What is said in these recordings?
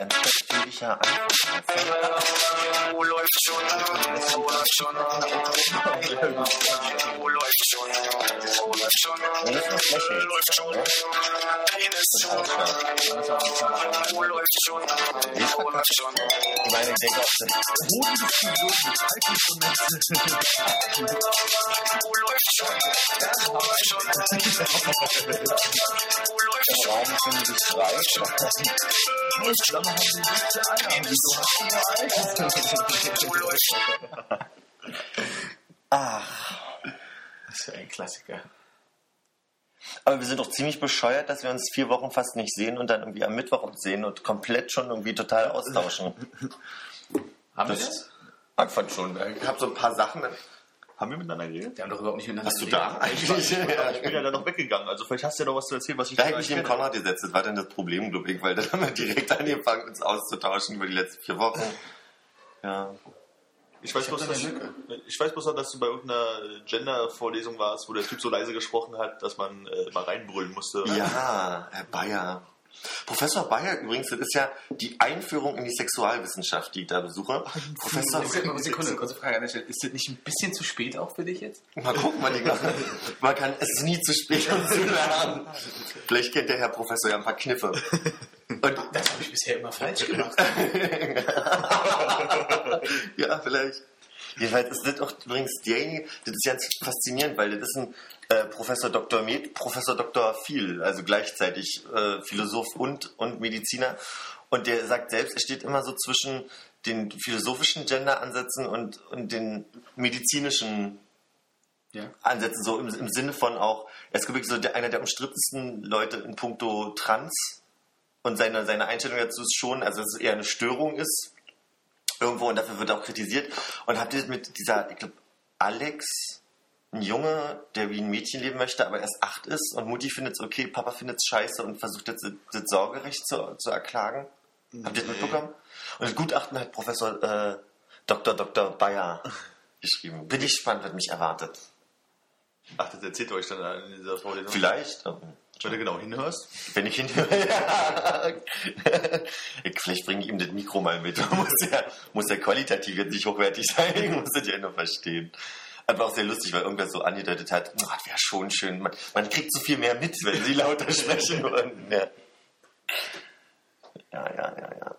ganz natürlicher Anfang. Wo läuft schon? Wo läuft schon? Wo läuft schon? Wo läuft schon? Wir müssen das lächeln. Läuft schon. ne? Eines schon. Wo läuft schon? Ich Wo läuft schon? Ich meine, ich denke auch, das Wo läuft schon? Wo läuft schon? Wo läuft Ach, Das ist ja ein Klassiker. aber wir sind doch ziemlich bescheuert, dass wir uns vier Wochen fast nicht sehen und dann irgendwie am Mittwoch uns sehen und komplett schon irgendwie total austauschen. Haben wir Das- das? Ich fand schon. Ich habe so ein paar Sachen. Haben wir miteinander geredet? Wir haben doch überhaupt nicht miteinander Hast du da geredet. eigentlich? Ja. Ich bin ja dann noch weggegangen. Also vielleicht hast du ja noch was zu erzählen, was ich Da hätte ich neben. Konrad gesetzt. Das war dann das Problem, glaube ich, weil dann haben wir direkt angefangen, uns auszutauschen über die letzten vier Wochen. Ja. Ich weiß, bloß, da dass, ich weiß bloß noch, dass du bei irgendeiner Gender-Vorlesung warst, wo der Typ so leise gesprochen hat, dass man äh, mal reinbrüllen musste. Ja, Herr Bayer. Professor Bayer übrigens, das ist ja die Einführung in die Sexualwissenschaft, die ich da besuche. Professor, Ist das- Sekunde, kurze Frage an der Stelle. Ist das nicht ein bisschen zu spät auch für dich jetzt? mal gucken, man, Digga. man kann, es ist nie zu spät, um zu lernen. Vielleicht kennt der Herr Professor ja ein paar Kniffe. Und Das habe ich bisher immer falsch gemacht. ja, vielleicht. Jedenfalls ist das auch übrigens derjenige, das ist ganz faszinierend, weil das ist ein äh, Professor Dr. Med, Professor Dr. Viel, also gleichzeitig äh, Philosoph und, und Mediziner. Und der sagt selbst, er steht immer so zwischen den philosophischen Gender-Ansätzen und, und den medizinischen Ja. Ansätzen, so im, im Sinne von auch, er ist wirklich so der, einer der umstrittensten Leute in puncto Trans. Und seine, seine Einstellung dazu ist schon, also dass es eher eine Störung ist, irgendwo, und dafür wird er auch kritisiert. Und habt ihr mit dieser, ich glaube, Alex, ein Junge, der wie ein Mädchen leben möchte, aber erst acht ist, und Mutti findet es okay, Papa findet es scheiße und versucht jetzt das, Sorgerecht zu, zu erklagen? Habt ihr das mitbekommen? Und das Gutachten hat Professor äh, Dr. Dr. Bayer geschrieben. Bin ich gespannt, was mich erwartet. Ach, das erzählt euch dann in dieser Vorlesung. Vielleicht. Wenn du genau hinhörst. Wenn ich hinhöre. ich, vielleicht bringe ich ihm das Mikro mal mit. muss, ja, muss ja qualitativ jetzt nicht hochwertig sein. Ich muss das ja nur verstehen. Das war auch sehr lustig, weil irgendwer so angedeutet hat, oh, das wäre schon schön. Man, man kriegt so viel mehr mit, wenn sie lauter sprechen würden. Ja. ja, ja, ja, ja.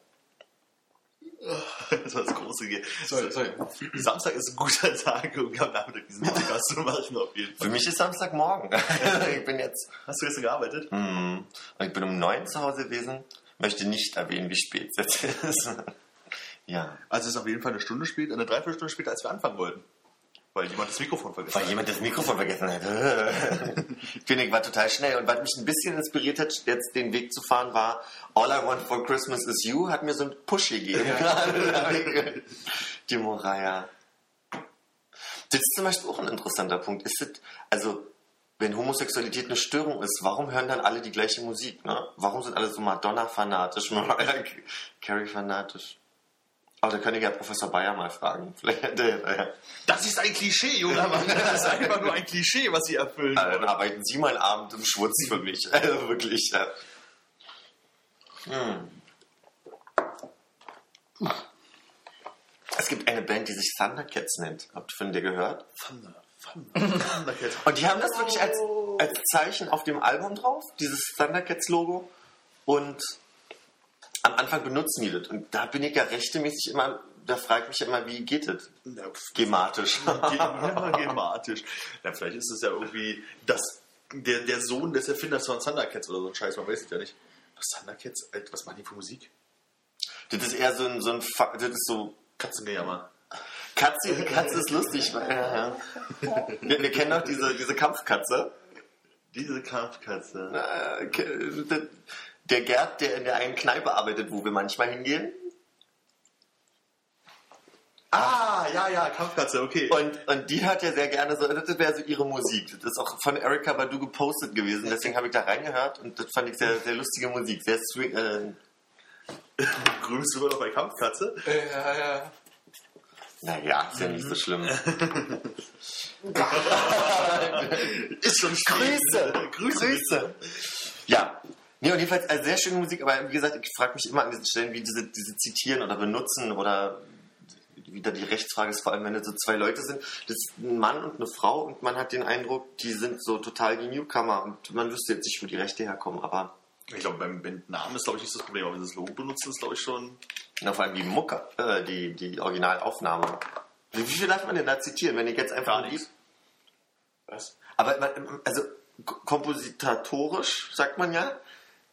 Das war das große Ge Sorry, sorry. Samstag ist ein guter Tag, um am Nachmittag diesen Podcast zu machen, auf jeden Für Fall. mich ist Samstagmorgen. ich bin jetzt, Hast du gestern gearbeitet? hm, und ich bin um neun zu Hause gewesen. Möchte nicht erwähnen, wie spät es jetzt ist. ja. Also es ist auf jeden Fall eine Stunde später, eine Dreiviertelstunde später, als wir anfangen wollten. Weil jemand das Mikrofon vergessen Weil hat. jemand das Mikrofon vergessen hat. ich war total schnell. Und was mich ein bisschen inspiriert hat, jetzt den Weg zu fahren, war All I Want for Christmas is You, hat mir so einen Push gegeben. Die Moraya. Das ist zum Beispiel auch ein interessanter Punkt. Ist das, also, wenn Homosexualität eine Störung ist, warum hören dann alle die gleiche Musik? Ne? Warum sind alle so Madonna-fanatisch, Mariah Carey-fanatisch? Aber da könnte ich ja Professor Bayer mal fragen. Vielleicht hätte er. Das ist ein Klischee, junger Mann. Das ist einfach nur ein Klischee, was sie erfüllen Äh, dann arbeiten Sie mal einen Abend im Schwutz für mich. Also wirklich. Ja. Hm. Es gibt eine Band, die sich Thundercats nennt. Habt ihr von der gehört? Thunder, Thunder, Thundercats. Und die haben das wirklich als, als Zeichen auf dem Album drauf, dieses Thundercats-Logo. Und am Anfang benutzen die das. Und da bin ich ja rechtemäßig immer, da frage ich mich immer, wie geht das? Ja, Gematisch. Gematisch. Ja, vielleicht ist es ja irgendwie das, der, der Sohn des Erfinders von Thundercats oder so ein Scheiß, man weiß es ja nicht. Was Thundercats? Alter, was machen die für Musik? Das ist eher so ein, so ein, das ist so Katzengejammer. Katze, Katze ist lustig. Weil. Wir, wir kennen doch diese, diese Kampfkatze. Diese Kampfkatze. Äh, ke- der- Der Gerd, der in der einen Kneipe arbeitet, wo wir manchmal hingehen. Ah, ja, ja, Kampfkatze, okay. Und, und die hört ja sehr gerne so, das wäre so ihre Musik. Das ist auch von Erika Badu gepostet gewesen. Deswegen habe ich da reingehört und das fand ich sehr, sehr lustige Musik. Sehr swing, äh, grüßt du immer noch bei Kampfkatze? Ja, ja. naja, ist ja nicht so schlimm. Ist schon Grüße! Grüße. Grüße! Ja, Nee, und jedenfalls also sehr schöne Musik, aber wie gesagt, ich frage mich immer an diesen Stellen, wie diese, diese zitieren oder benutzen oder wieder die Rechtsfrage ist, vor allem wenn es so zwei Leute sind, das ist ein Mann und eine Frau und man hat den Eindruck, die sind so total die Newcomer und man wüsste jetzt nicht, wo die Rechte herkommen, aber Ich glaube, beim Bandnamen ist, glaube ich, nicht das Problem, aber wenn sie das Logo benutzen, ist, glaube ich, schon. na, vor allem die Mucke, äh, die, die Originalaufnahme. Wie, viel darf man denn da zitieren, wenn ich jetzt einfach Gar nichts. die- Aber man- also k- kompositorisch, sagt man ja,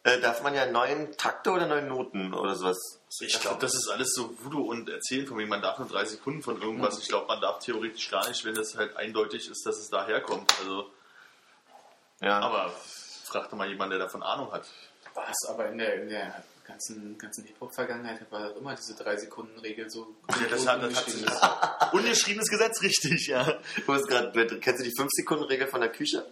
äh, darf man ja neun Takte oder neun Noten oder sowas. Ich glaube, das ist alles so Voodoo und Erzählen von wegen, man darf nur drei Sekunden von irgendwas. Ich glaube, man darf theoretisch gar nicht, wenn es halt eindeutig ist, dass es daherkommt. Also, Ja. aber frag doch mal jemanden, der davon Ahnung hat. Was aber in der, in der ganzen, ganzen Hip-Hop-Vergangenheit war doch immer diese 3-Sekunden-Regel so. Ja, das hat, das hat Ungeschriebenes Gesetz, richtig, ja. Du bist grad, kennst du die 5-Sekunden-Regel von der Küche?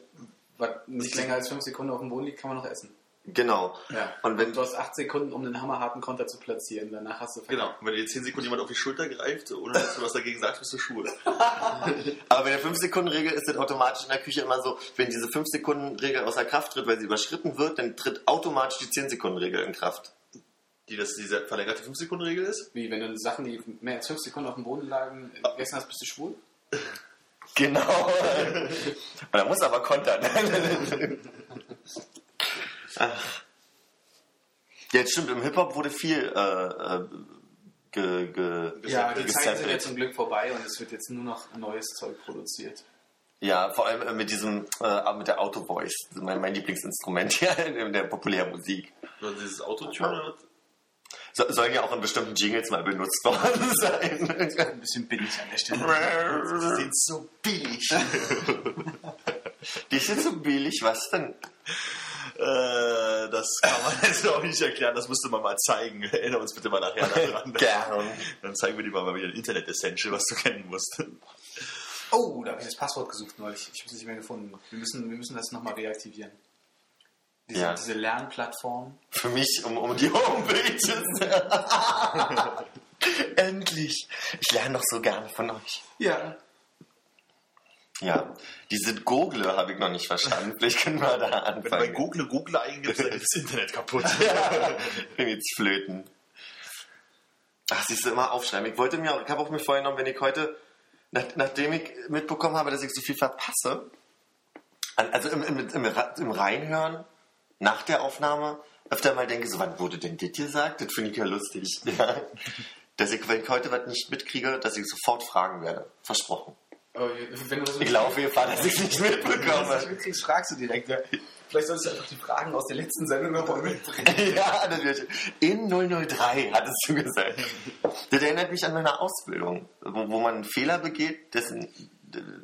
Was nicht länger als 5 Sekunden auf dem Boden liegt, kann man noch essen. Genau. Ja. Und wenn du hast 8 Sekunden, um einen hammerharten Konter zu platzieren. Danach hast du Genau. Und wenn dir 10 Sekunden jemand auf die Schulter greift, ohne dass du was dagegen sagst, bist du schwul. Aber bei der 5-Sekunden-Regel ist es automatisch in der Küche immer so, wenn diese 5-Sekunden-Regel außer Kraft tritt, weil sie überschritten wird, dann tritt automatisch die 10-Sekunden-Regel in Kraft. Die das diese verlängerte 5-Sekunden-Regel ist. Wie, wenn du Sachen, die mehr als 5 Sekunden auf dem Boden lagen, gegessen hast, bist du schwul? Genau. Und da muss aber kontern. Ach. Ja, das stimmt. Im Hip-Hop wurde viel äh, äh, ge, ge, Ja, die Zeiten sind jetzt zum Glück vorbei und es wird jetzt nur noch neues Zeug produziert. Ja, vor allem äh, mit diesem, äh, mit der Auto-Voice. Mein, mein Lieblingsinstrument hier in der Populärmusik. Oder dieses Autotune. So, sollen ja auch in bestimmten Jingles mal benutzt worden sein. Ein bisschen billig an der Stelle. Die sind so billig. Die sind so billig, was denn? Äh, das kann man jetzt auch nicht erklären, das müsste man mal zeigen. Erinnere uns bitte mal nachher daran. Gern. Dann zeigen wir dir mal wieder ein Internet-Essential, was du kennen musst. Oh, da habe ich das Passwort gesucht neulich. Ich habe es nicht mehr gefunden. Wir müssen, wir müssen das nochmal reaktivieren. Diese, Ja. diese Lernplattform. Für mich um, um die Homepages. Endlich. Ich lerne doch so gerne von euch. Ja. Ja, diese Google habe ich noch nicht verstanden. Vielleicht können wir da Wenn du bei anfangen. Google Google eingibst, dann ist das Internet kaputt. bin jetzt flöten. Ach, siehst du, immer aufschreiben. Ich wollte mir auch, ich habe auch mir vorgenommen, wenn ich heute, nach, nachdem ich mitbekommen habe, dass ich so viel verpasse, also im, im, im, im Reinhören, nach der Aufnahme, öfter mal denke, so, wann wurde denn das gesagt? Das finde ich ja lustig. Ja. Dass ich, wenn ich heute was nicht mitkriege, dass ich sofort fragen werde. Versprochen. Aber wenn du das Ich laufe Gefahr, dass ich es nicht Wenn du das mitbekomme. nicht mitkriegst, fragst du direkt. Ja. Vielleicht solltest du einfach die Fragen aus der letzten Sendung nochmal mitbringen. Ja, natürlich. In 003 hattest du gesagt. Das erinnert mich an meine Ausbildung, wo, wo man einen Fehler begeht, dessen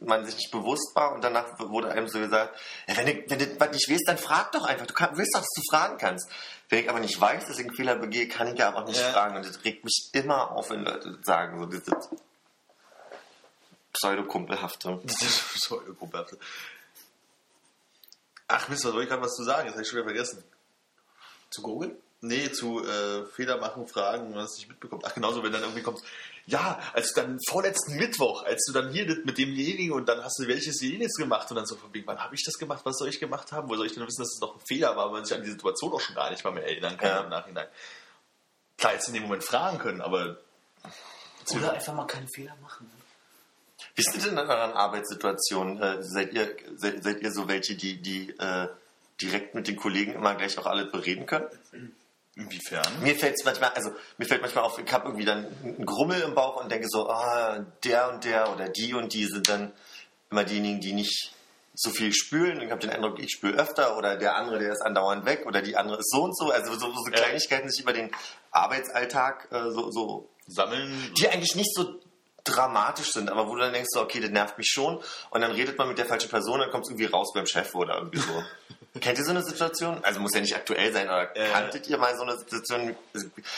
man sich nicht bewusst war und danach wurde einem so gesagt, ja, wenn, du, wenn du was nicht weißt, dann frag doch einfach. Du kann, willst doch, dass du fragen kannst. Wenn ich aber nicht weiß, dass ich einen Fehler begehe, kann ich ja auch nicht Ja. fragen. Und das regt mich immer auf, wenn Leute das sagen. So dieses Pseudokumpelhafte. Gruppe. Ach Mist, was wollte ich gerade was zu sagen? Das habe ich schon wieder vergessen. Zu Google? Nee, zu äh, Fehler machen, Fragen, wenn man es nicht mitbekommt. Ach, genauso, wenn dann irgendwie kommt, ja, als du dann vorletzten Mittwoch, als du dann hier das mit demjenigen und dann hast du welches jenes gemacht und dann so von wegen, wann habe ich das gemacht, was soll ich gemacht haben? Wo soll ich denn wissen, dass es doch ein Fehler war, weil man sich an die Situation auch schon gar nicht mal mehr erinnern kann Ja. im Nachhinein. Klar, jetzt in dem Moment fragen können, aber Oder einfach mal keinen Fehler machen. Wie ist es denn in euren Arbeitssituationen? Äh, seid, ihr, seid, seid ihr so welche, die, die äh, direkt mit den Kollegen immer gleich auch alles bereden können? inwiefern? Mir fällt es manchmal, also mir fällt manchmal auf, ich habe irgendwie dann einen Grummel im Bauch und denke so, ah, der und der oder die und die sind dann immer diejenigen, die nicht so viel spülen. Und ich habe den Eindruck, ich spüle öfter oder der andere, der ist andauernd weg oder die andere ist so und so. Also so, so. Kleinigkeiten sich über den Arbeitsalltag äh, so, so Sammeln. die eigentlich nicht so dramatisch sind, aber wo du dann denkst, so, okay, das nervt mich schon und dann redet man mit der falschen Person, dann kommt es irgendwie raus beim Chef oder irgendwie so. Kennt ihr so eine Situation? Also muss ja nicht aktuell sein, aber Äh. kanntet ihr mal so eine Situation?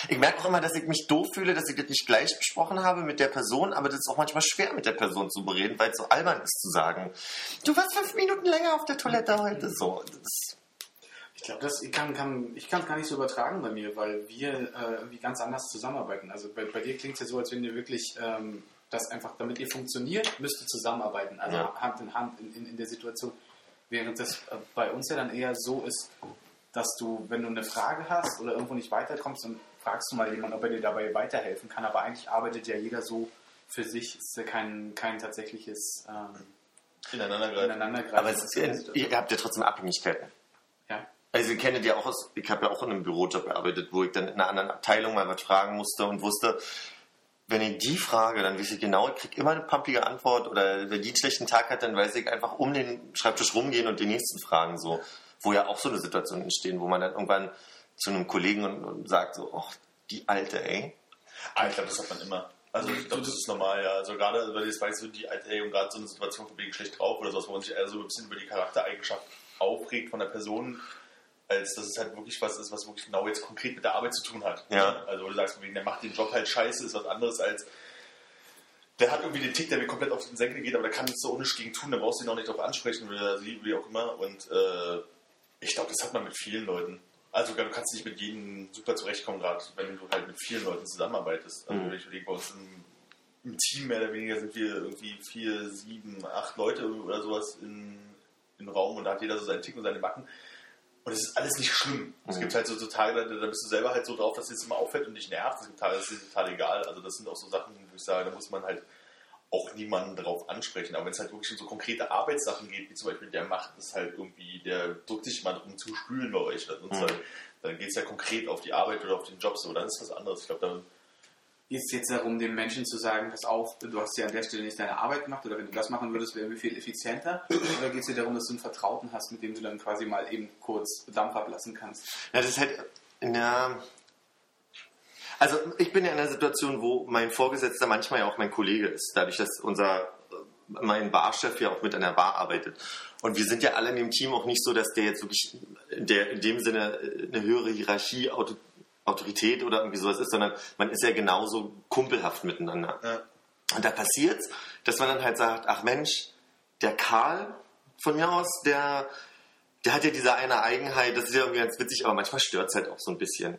Ich merke auch immer, dass ich mich doof fühle, dass ich das nicht gleich besprochen habe mit der Person, aber das ist auch manchmal schwer mit der Person zu bereden, weil es so albern ist zu sagen, du warst fünf Minuten länger auf der Toilette heute. So, Ich glaube, das ich kann, kann ich kann es gar nicht so übertragen bei mir, weil wir äh, irgendwie ganz anders zusammenarbeiten. Also bei, bei dir klingt es ja so, als wenn ihr wirklich ähm, das einfach, damit ihr funktioniert, müsst ihr zusammenarbeiten. Also Ja. Hand in Hand in, in, in der Situation. Während das äh, bei uns ja dann eher so ist, dass du, wenn du eine Frage hast oder irgendwo nicht weiterkommst, dann fragst du mal jemanden, ob er dir dabei weiterhelfen kann. Aber eigentlich arbeitet ja jeder so für sich. Es ist ja kein, kein tatsächliches ähm, Ineinander greifen. Ineinandergreifen. Aber es ist, ihr habt ja trotzdem Abhängigkeiten. ja. Also ihr kennt ja auch aus, ich habe ja auch in einem Bürojob gearbeitet, wo ich dann in einer anderen Abteilung mal was fragen musste und wusste, wenn ich die frage, dann weiß ich genau, ich kriege immer eine pampige Antwort oder wenn die einen schlechten Tag hat, dann weiß ich einfach um den Schreibtisch rumgehen und die nächsten fragen so. Wo ja auch so eine Situation entstehen, wo man dann irgendwann zu einem Kollegen und, und sagt so, ach, die Alte, ey. Ah, ich glaube, das hat man immer. Also ich glaube, das ist normal, ja. Also gerade, weil jetzt weißt du, die alte hey, und gerade so eine Situation von wegen schlecht drauf oder sowas, wo man sich eher so ein bisschen über die Charaktereigenschaft aufregt von der Person, als dass es halt wirklich was ist, was wirklich genau jetzt konkret mit der Arbeit zu tun hat. Ja. Also wo du sagst, der macht den Job halt scheiße, ist was anderes als der hat irgendwie den Tick, der mir komplett auf den Senkel geht, aber der kann nichts so ohne gegen tun, da brauchst du ihn auch nicht drauf ansprechen oder sie, wie auch immer. Und äh, ich glaube, das hat man mit vielen Leuten. Also du kannst nicht mit jedem super zurechtkommen, gerade wenn du halt mit vielen Leuten zusammenarbeitest. Also Mhm. wenn ich überlege, bei uns im, im Team mehr oder weniger sind wir irgendwie vier, sieben, acht Leute oder sowas in, im Raum und da hat jeder so seinen Tick und seine Macken. Und es ist alles nicht schlimm. Es Mhm. gibt halt so, Tage, da, bist du selber halt so drauf, dass dir das immer auffällt und dich nervt. Es gibt Tage, das ist total egal. Also das sind auch so Sachen, wo ich sage, da muss man halt auch niemanden darauf ansprechen. Aber wenn es halt wirklich um so konkrete Arbeitssachen geht, wie zum Beispiel der macht es halt irgendwie, der drückt sich mal drum zu spülen bei euch, sonst Mhm. halt, dann geht es ja konkret auf die Arbeit oder auf den Job so, dann ist was anderes. Ich glaube, dann Geht es jetzt darum, den Menschen zu sagen, pass auf, du hast ja an der Stelle nicht deine Arbeit gemacht oder wenn du das machen würdest, wäre wir viel effizienter? Oder geht es dir darum, dass du einen Vertrauten hast, mit dem du dann quasi mal eben kurz Dampf ablassen kannst? Ja, das ist halt, ja. Also ich bin ja in einer Situation, wo mein Vorgesetzter manchmal ja auch mein Kollege ist, dadurch, dass unser mein Barchef ja auch mit an der Bar arbeitet. Und wir sind ja alle in dem Team auch nicht so, dass der jetzt wirklich der, in dem Sinne eine höhere Hierarchie, Auto, Autorität oder irgendwie sowas ist, sondern man ist ja genauso kumpelhaft miteinander. Ja. Und da passiert dass man dann halt sagt, ach Mensch, der Karl von mir aus, der, der hat ja diese eine Eigenheit, das ist ja irgendwie ganz witzig, aber manchmal stört es halt auch so ein bisschen.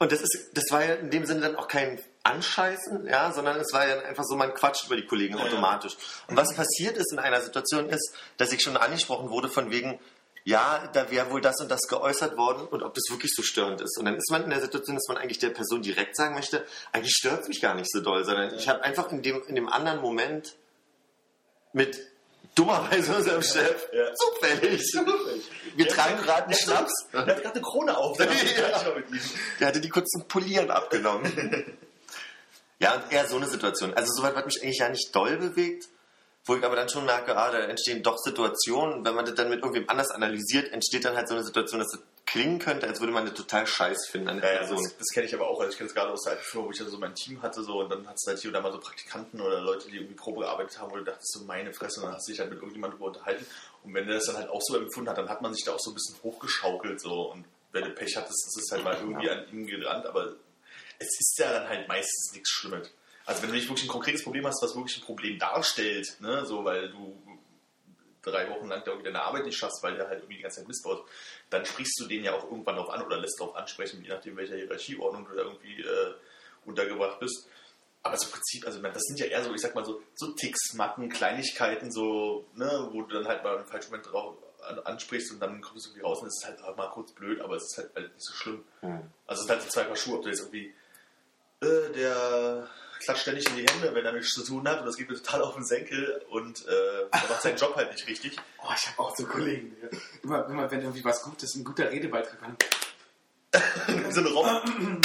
Und das ist, das war ja in dem Sinne dann auch kein Anscheißen, ja, sondern es war ja einfach so, man quatscht über die Kollegen Ja. automatisch. Und was passiert ist in einer Situation ist, dass ich schon angesprochen wurde von wegen, ja, da wäre wohl das und das geäußert worden und ob das wirklich so störend ist. Und dann ist man in der Situation, dass man eigentlich der Person direkt sagen möchte, eigentlich stört es mich gar nicht so doll, sondern ich habe einfach in dem, in dem anderen Moment mit dummerweise unserem Chef Ja. zufällig. Wir Der- tragen gerade einen Schnaps. Der hat gerade eine Krone auf. Der Ja. ja. Der hatte die kurz zum Polieren abgenommen. ja, und eher so eine Situation. Also soweit hat mich eigentlich ja nicht doll bewegt, wo ich aber dann schon merke, ah, da entstehen doch Situationen, wenn man das dann mit irgendwem anders analysiert, entsteht dann halt so eine Situation, dass das klingen könnte, als würde man das total scheiß finden an der Ja, ja, Person. das, das kenne ich aber auch. Also ich kenne es gerade aus der alten Firma, wo ich also so mein Team hatte so und dann hat es halt hier und da mal so Praktikanten oder Leute, die irgendwie Probe gearbeitet haben, wo du dachtest, so meine Fresse, und dann hast du dich halt mit irgendjemandem drüber unterhalten. Und wenn der das dann halt auch so empfunden hat, dann hat man sich da auch so ein bisschen hochgeschaukelt so und wenn du Pech hattest, ist es halt mal irgendwie an ihm gerannt, aber es ist ja dann halt meistens nichts Schlimmes. Also wenn du nicht wirklich ein konkretes Problem hast, was wirklich ein Problem darstellt, ne, so weil du drei Wochen lang da irgendwie deine Arbeit nicht schaffst, weil der halt irgendwie die ganze Zeit Mist baut, dann sprichst du den ja auch irgendwann darauf an oder lässt darauf ansprechen, je nachdem, welcher Hierarchieordnung du da irgendwie äh, untergebracht bist. Aber so im Prinzip, also das sind ja eher so, ich sag mal so, so Ticks, Macken, Kleinigkeiten, so, ne, wo du dann halt mal im falschen Moment drauf an, ansprichst und dann kommst du irgendwie raus und es ist halt mal kurz blöd, aber es ist halt, halt nicht so schlimm. Hm. Also es sind halt so zwei Paar Schuhe, ob du jetzt irgendwie, äh, der klatscht ständig in die Hände, wenn er nichts zu tun hat und das geht mir total auf den Senkel und äh, der macht seinen Job halt nicht richtig. Oh, ich habe auch so Kollegen. Ja. Immer, immer, wenn irgendwie was Gutes, ein guter Redebeitrag war. so eine Raum.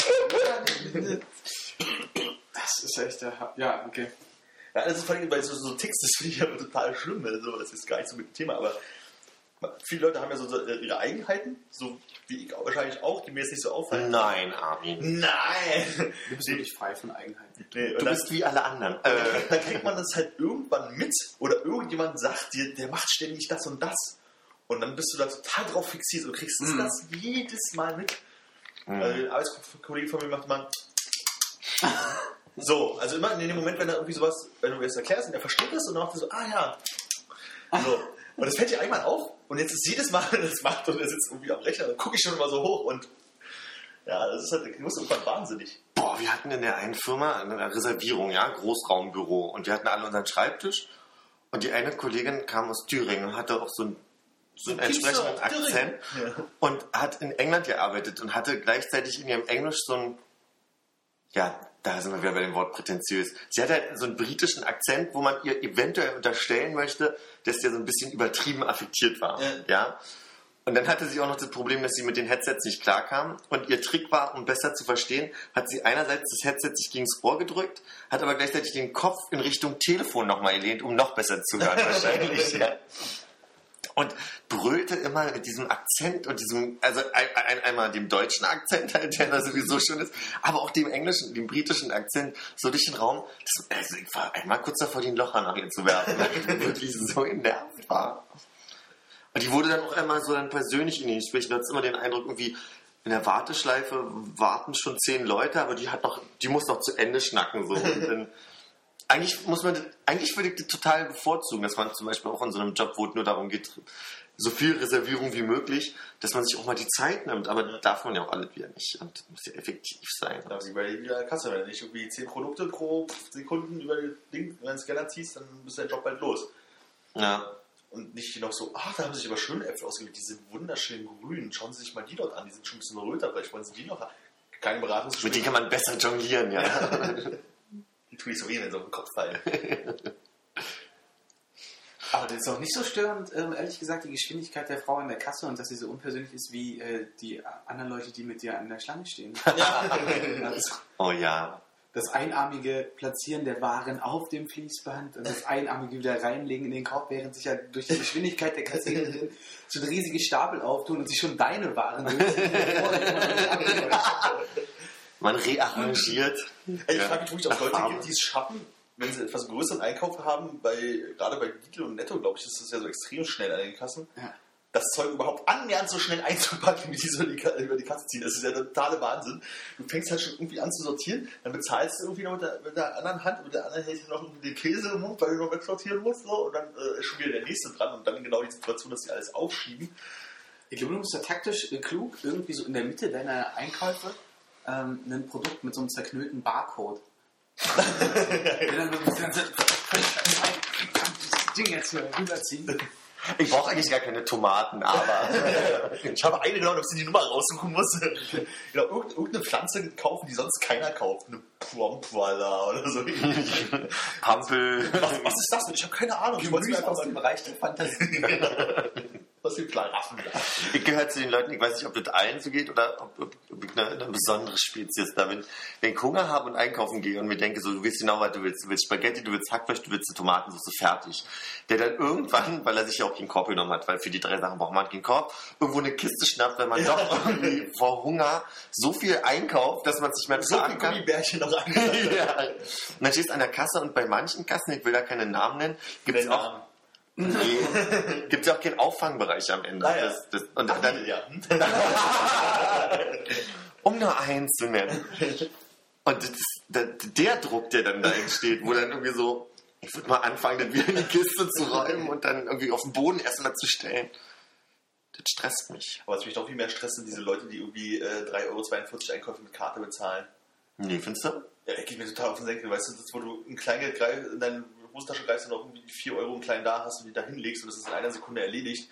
Das ist echt der. Ja, okay. Ja, das ist vor allem bei so, so Ticks, das finde ich aber total schlimm. Also, das ist gar nicht so mit dem Thema, aber viele Leute haben ja so, so ihre Eigenheiten, so wie ich wahrscheinlich auch, die mir jetzt nicht so auffallen. Nein, Armin. Nein! Du bist wirklich frei von Eigenheiten. Nee, Du dann, bist wie alle anderen. dann, Äh, dann kriegt man das halt irgendwann mit oder irgendjemand sagt dir, der macht ständig das und das. Und dann bist du da total drauf fixiert und kriegst Mhm. das jedes Mal mit. Mhm. Also ein Arbeitskollege von mir macht mal. So, also immer in dem Moment, wenn er irgendwie sowas, wenn du mir das erklärst und er versteht das und dann macht er so, ah ja. So. Und das fällt dir einmal auf und jetzt ist jedes Mal, wenn er das macht und er sitzt irgendwie am Rechner, dann gucke ich schon immer so hoch und ja, das ist halt, du musst irgendwann wahnsinnig. Boah, wir hatten in der einen Firma eine Reservierung, ja, Großraumbüro. Und wir hatten alle unseren Schreibtisch. Und die eine Kollegin kam aus Thüringen und hatte auch so ein so einen entsprechenden. Akzent Ja. und hat in England gearbeitet und hatte gleichzeitig in ihrem Englisch so ein, ja, da sind wir wieder bei dem Wort prätentiös. Sie hat halt so einen britischen Akzent, wo man ihr eventuell unterstellen möchte, dass der so ein bisschen übertrieben affektiert war. Ja. ja? Und dann hatte sie auch noch das Problem, dass sie mit den Headsets nicht klarkam. Und ihr Trick war, um besser zu verstehen, hat sie einerseits das Headset sich gegens Ohr gedrückt, hat aber gleichzeitig den Kopf in Richtung Telefon nochmal gelehnt, um noch besser zu hören wahrscheinlich. ja. Und brüllte immer mit diesem Akzent und diesem, also ein, ein, einmal dem deutschen Akzent, halt, der da sowieso schon ist, aber auch dem englischen, dem britischen Akzent so durch den Raum. Das, also ich war einmal kurz davor, den Locher nach ihr zu werfen, weil ich so genervt war. Und die wurde dann auch einmal so dann persönlich in den Gesprächen. Du hast immer den Eindruck, irgendwie in der Warteschleife warten schon zehn Leute, aber die hat noch, die muss noch zu Ende schnacken. So. Und dann, eigentlich muss man, eigentlich würde ich das total bevorzugen, dass man zum Beispiel auch in so einem Job, wo es nur darum geht, so viel Reservierung wie möglich, dass man sich auch mal die Zeit nimmt. Aber das darf man ja auch alle wieder nicht. Und das muss ja effektiv sein. Da wie bei jeder Kasse, wenn du nicht irgendwie 10 Produkte pro Sekunden über das Ding, über den Scanner ziehst, dann ist dein Job bald los. Ja. Und nicht noch so, ach, da haben sich aber schöne Äpfel ausgewählt, die sind wunderschön grün. Schauen Sie sich mal die dort an, die sind schon ein bisschen röter, vielleicht wollen Sie die noch haben. Kein Mit denen kann man besser jonglieren, ja. Tue ich so wenn sie auf den Kopf fallen. Aber das ist auch nicht so störend, ähm, ehrlich gesagt, die Geschwindigkeit der Frau an der Kasse und dass sie so unpersönlich ist wie äh, die anderen Leute, die mit dir an der Schlange stehen. Also, Oh ja. das einarmige Platzieren der Waren auf dem Fließband und das einarmige wieder reinlegen in den Korb, während sich ja durch die Geschwindigkeit der Kassiererin schon riesige Stapel auftun und sie schon deine Waren lösen. Man rearrangiert. Ey, ich Ja. frage mich, wo es auch Leute Farbe. gibt, die es schaffen, wenn sie etwas größeren Einkauf haben, bei, gerade bei Lidl und Netto, glaube ich, ist das ja so extrem schnell an den Kassen, Ja. das Zeug überhaupt annähernd so schnell einzupacken, wie die so über die, Ka- über die Kasse ziehen. Das ist ja der totale Wahnsinn. Du fängst halt schon irgendwie an zu sortieren, dann bezahlst du irgendwie noch mit der, mit der anderen Hand, mit der anderen Hälfte noch irgendwie den Käse im Mund, weil du noch wegsortieren musst, so, und dann äh, ist schon wieder der nächste dran und dann genau die Situation, dass die alles aufschieben. Ich glaube, du musst da taktisch äh, klug irgendwie so in der Mitte deiner Einkäufe ähm, ein Produkt mit so einem zerknüllten Barcode. Das Ding jetzt hier rüberziehen. Ich brauche eigentlich gar keine Tomaten, aber Ich habe eine genommen, ob sie die Nummer raussuchen muss. genau, irgend- irgendeine Pflanze kaufen, die sonst keiner kauft. Eine Plumpwalla oder so. Pampel. Was, was ist das denn? Ich habe keine Ahnung. Ich wollte es mir einfach aus dem Bereich der Fantasie. was für Plaraffen da. Ich gehöre zu den Leuten, ich weiß nicht, ob das allen so geht oder ob, ob, ob ich eine, eine besondere Spezies da bin. Wenn ich Hunger habe und einkaufen gehe und mir denke, so, du willst genau, was du willst. Du willst Spaghetti, du willst Hackfleisch, du willst eine Tomatensauce, fertig. Der dann irgendwann, weil er sich ja auch keinen Korb genommen hat, weil für die drei Sachen braucht man keinen Korb, irgendwo eine Kiste schnappt, wenn man doch irgendwie vor Hunger so viel einkauft, dass man es nicht mehr So viel tragen kann. Gummibärchen noch ja. Und dann stehst du an der Kasse und bei manchen Kassen, ich will da keine Namen nennen, gibt es auch Namen. Nee, gibt ja auch keinen Auffangbereich am Ende. Ah, ja. das, das, und Ach, dann, ja. um nur eins zu nennen. Und das, der, Druck, der dann da entsteht, wo dann irgendwie so, ich würde mal anfangen, das wieder in die Kiste zu räumen und dann irgendwie auf den Boden erstmal zu stellen. Das stresst mich. Aber was mich doch viel mehr stresst, sind diese Leute, die irgendwie äh, 3,42 Euro Einkäufe mit Karte bezahlen. Nee, findest du? Ja, geht mir total auf den Senkel. Weißt du, das, wo du ein Kleingeld greif, in deine Hosentasche greifst und noch irgendwie 4 Euro einen kleinen da hast und die da hinlegst und das ist in einer Sekunde erledigt.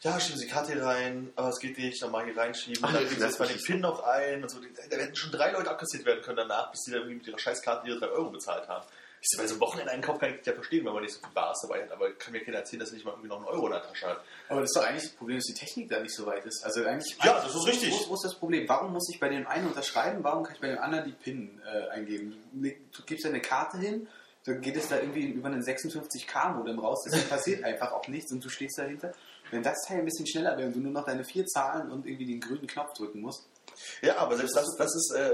Ja, schieben Sie die Karte hier rein, aber es geht nicht, dann mal hier reinschieben, Ach, dann geben Sie mal den PIN noch ein und so. Da hätten schon drei Leute abkassiert werden können danach, bis die dann irgendwie mit ihrer Scheißkarte ihre 3 Euro bezahlt haben. Ich bei so einem Wochenendeinkauf kann ich ja verstehen, wenn man nicht so viel Bares dabei hat, aber kann mir keiner erzählen, dass er nicht mal irgendwie noch einen Euro in der Tasche hat. Aber das ist doch eigentlich das Problem, dass die Technik da nicht so weit ist. Also eigentlich, Ja, das ist richtig. Wo, wo ist das Problem? Warum muss ich bei dem einen unterschreiben? Warum kann ich bei dem anderen die PIN äh, eingeben? Du gibst eine Karte hin, dann geht es da irgendwie über einen 56K-Modem raus. Das passiert einfach auch nichts und du stehst dahinter. Wenn das Teil ein bisschen schneller wäre und du nur noch deine vier Zahlen und irgendwie den grünen Knopf drücken musst. Ja, aber selbst das, das ist äh,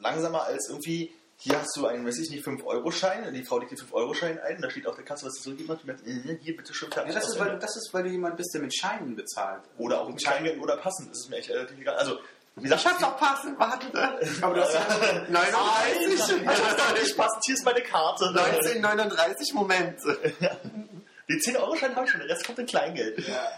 langsamer als irgendwie, hier hast du einen, weiß ich nicht, 5-Euro-Schein, die Frau legt den 5-Euro-Schein ein, da steht auf der Kasse, was sie zurückgeben hat, die sagt, äh, hier bitte schön Ja, das, ist, weil, das ist, weil du jemand bist, der mit Scheinen bezahlt. Oder auch mit Kleingeld oder passend, das ist mir echt relativ egal. Also, wie Ich hab's auch passend, warte. Aber du hast ja 39. ich hab's nicht passend, hier ist meine Karte. 1939, Moment. Den 10-Euro-Schein habe ich schon, der Rest kommt in Kleingeld. Ja.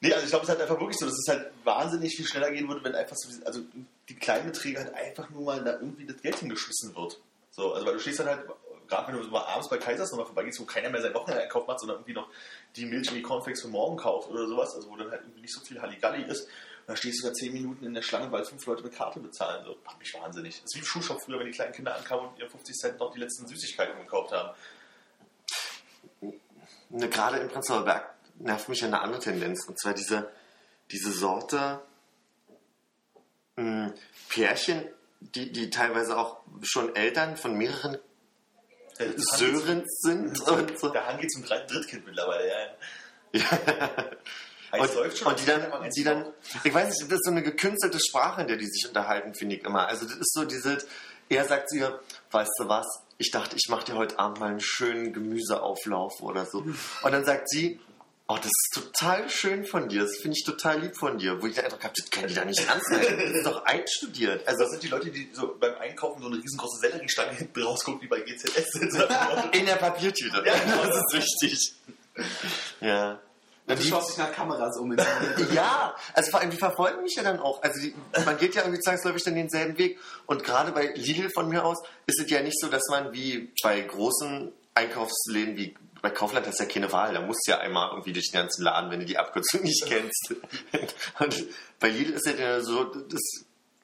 Nee, also ich glaube, es ist halt einfach wirklich so, dass es halt wahnsinnig viel schneller gehen würde, wenn einfach so, also die kleinen Beträge halt einfach nur mal da irgendwie das Geld hingeschmissen wird. So, also weil du stehst dann halt gerade wenn du so mal abends bei Kaisers nochmal vorbeigehst, wo keiner mehr seinen Wocheneinkauf macht, sondern irgendwie noch die Milch und die Cornflakes für morgen kauft oder sowas, also wo dann halt irgendwie nicht so viel Halligalli ist. Dann stehst du da 10 Minuten in der Schlange, weil fünf Leute mit Karte bezahlen. So, macht mich wahnsinnig. Das ist wie im Schulshop früher, wenn die kleinen Kinder ankamen und ihr 50 Cent noch die letzten Süßigkeiten gekauft haben. Ne, Gerade im Prenzlauer Berg nervt mich eine andere Tendenz. Und zwar diese, diese Sorte mh, Pärchen, die, die teilweise auch schon Eltern von mehreren Der Sören sind so. Der Hang geht zum Drittkind mittlerweile, ja. ja. Und, läuft schon, und die dann, die dann, ich weiß nicht, das ist so eine gekünstelte Sprache, in der die sich unterhalten, finde ich immer. Also das ist so diese, er sagt zu ihr, weißt du was, ich dachte, ich mache dir heute Abend mal einen schönen Gemüseauflauf oder so. Und dann sagt sie, oh, das ist total schön von dir, das finde ich total lieb von dir. Wo ich den Eindruck habe, das können die da nicht ernst nehmen. Das ist doch einstudiert. Also das sind die Leute, die so beim Einkaufen so eine riesengroße Selleriestange hinten rausgucken, wie bei GZS in der Papiertüte. Ja, genau. Das ist wichtig. Ja. Du Die- schaust dich nach Kameras um. Ja, also vor allem, die verfolgen mich ja dann auch. Also die, man geht ja irgendwie zwangsläufig dann denselben Weg. Und gerade bei Lidl von mir aus ist es ja nicht so, dass man wie bei großen Einkaufsläden wie bei Kaufland hast du ja keine Wahl. Da musst du ja einmal irgendwie durch den ganzen Laden, wenn du die Abkürzung nicht kennst. Und bei Lidl ist ja so, das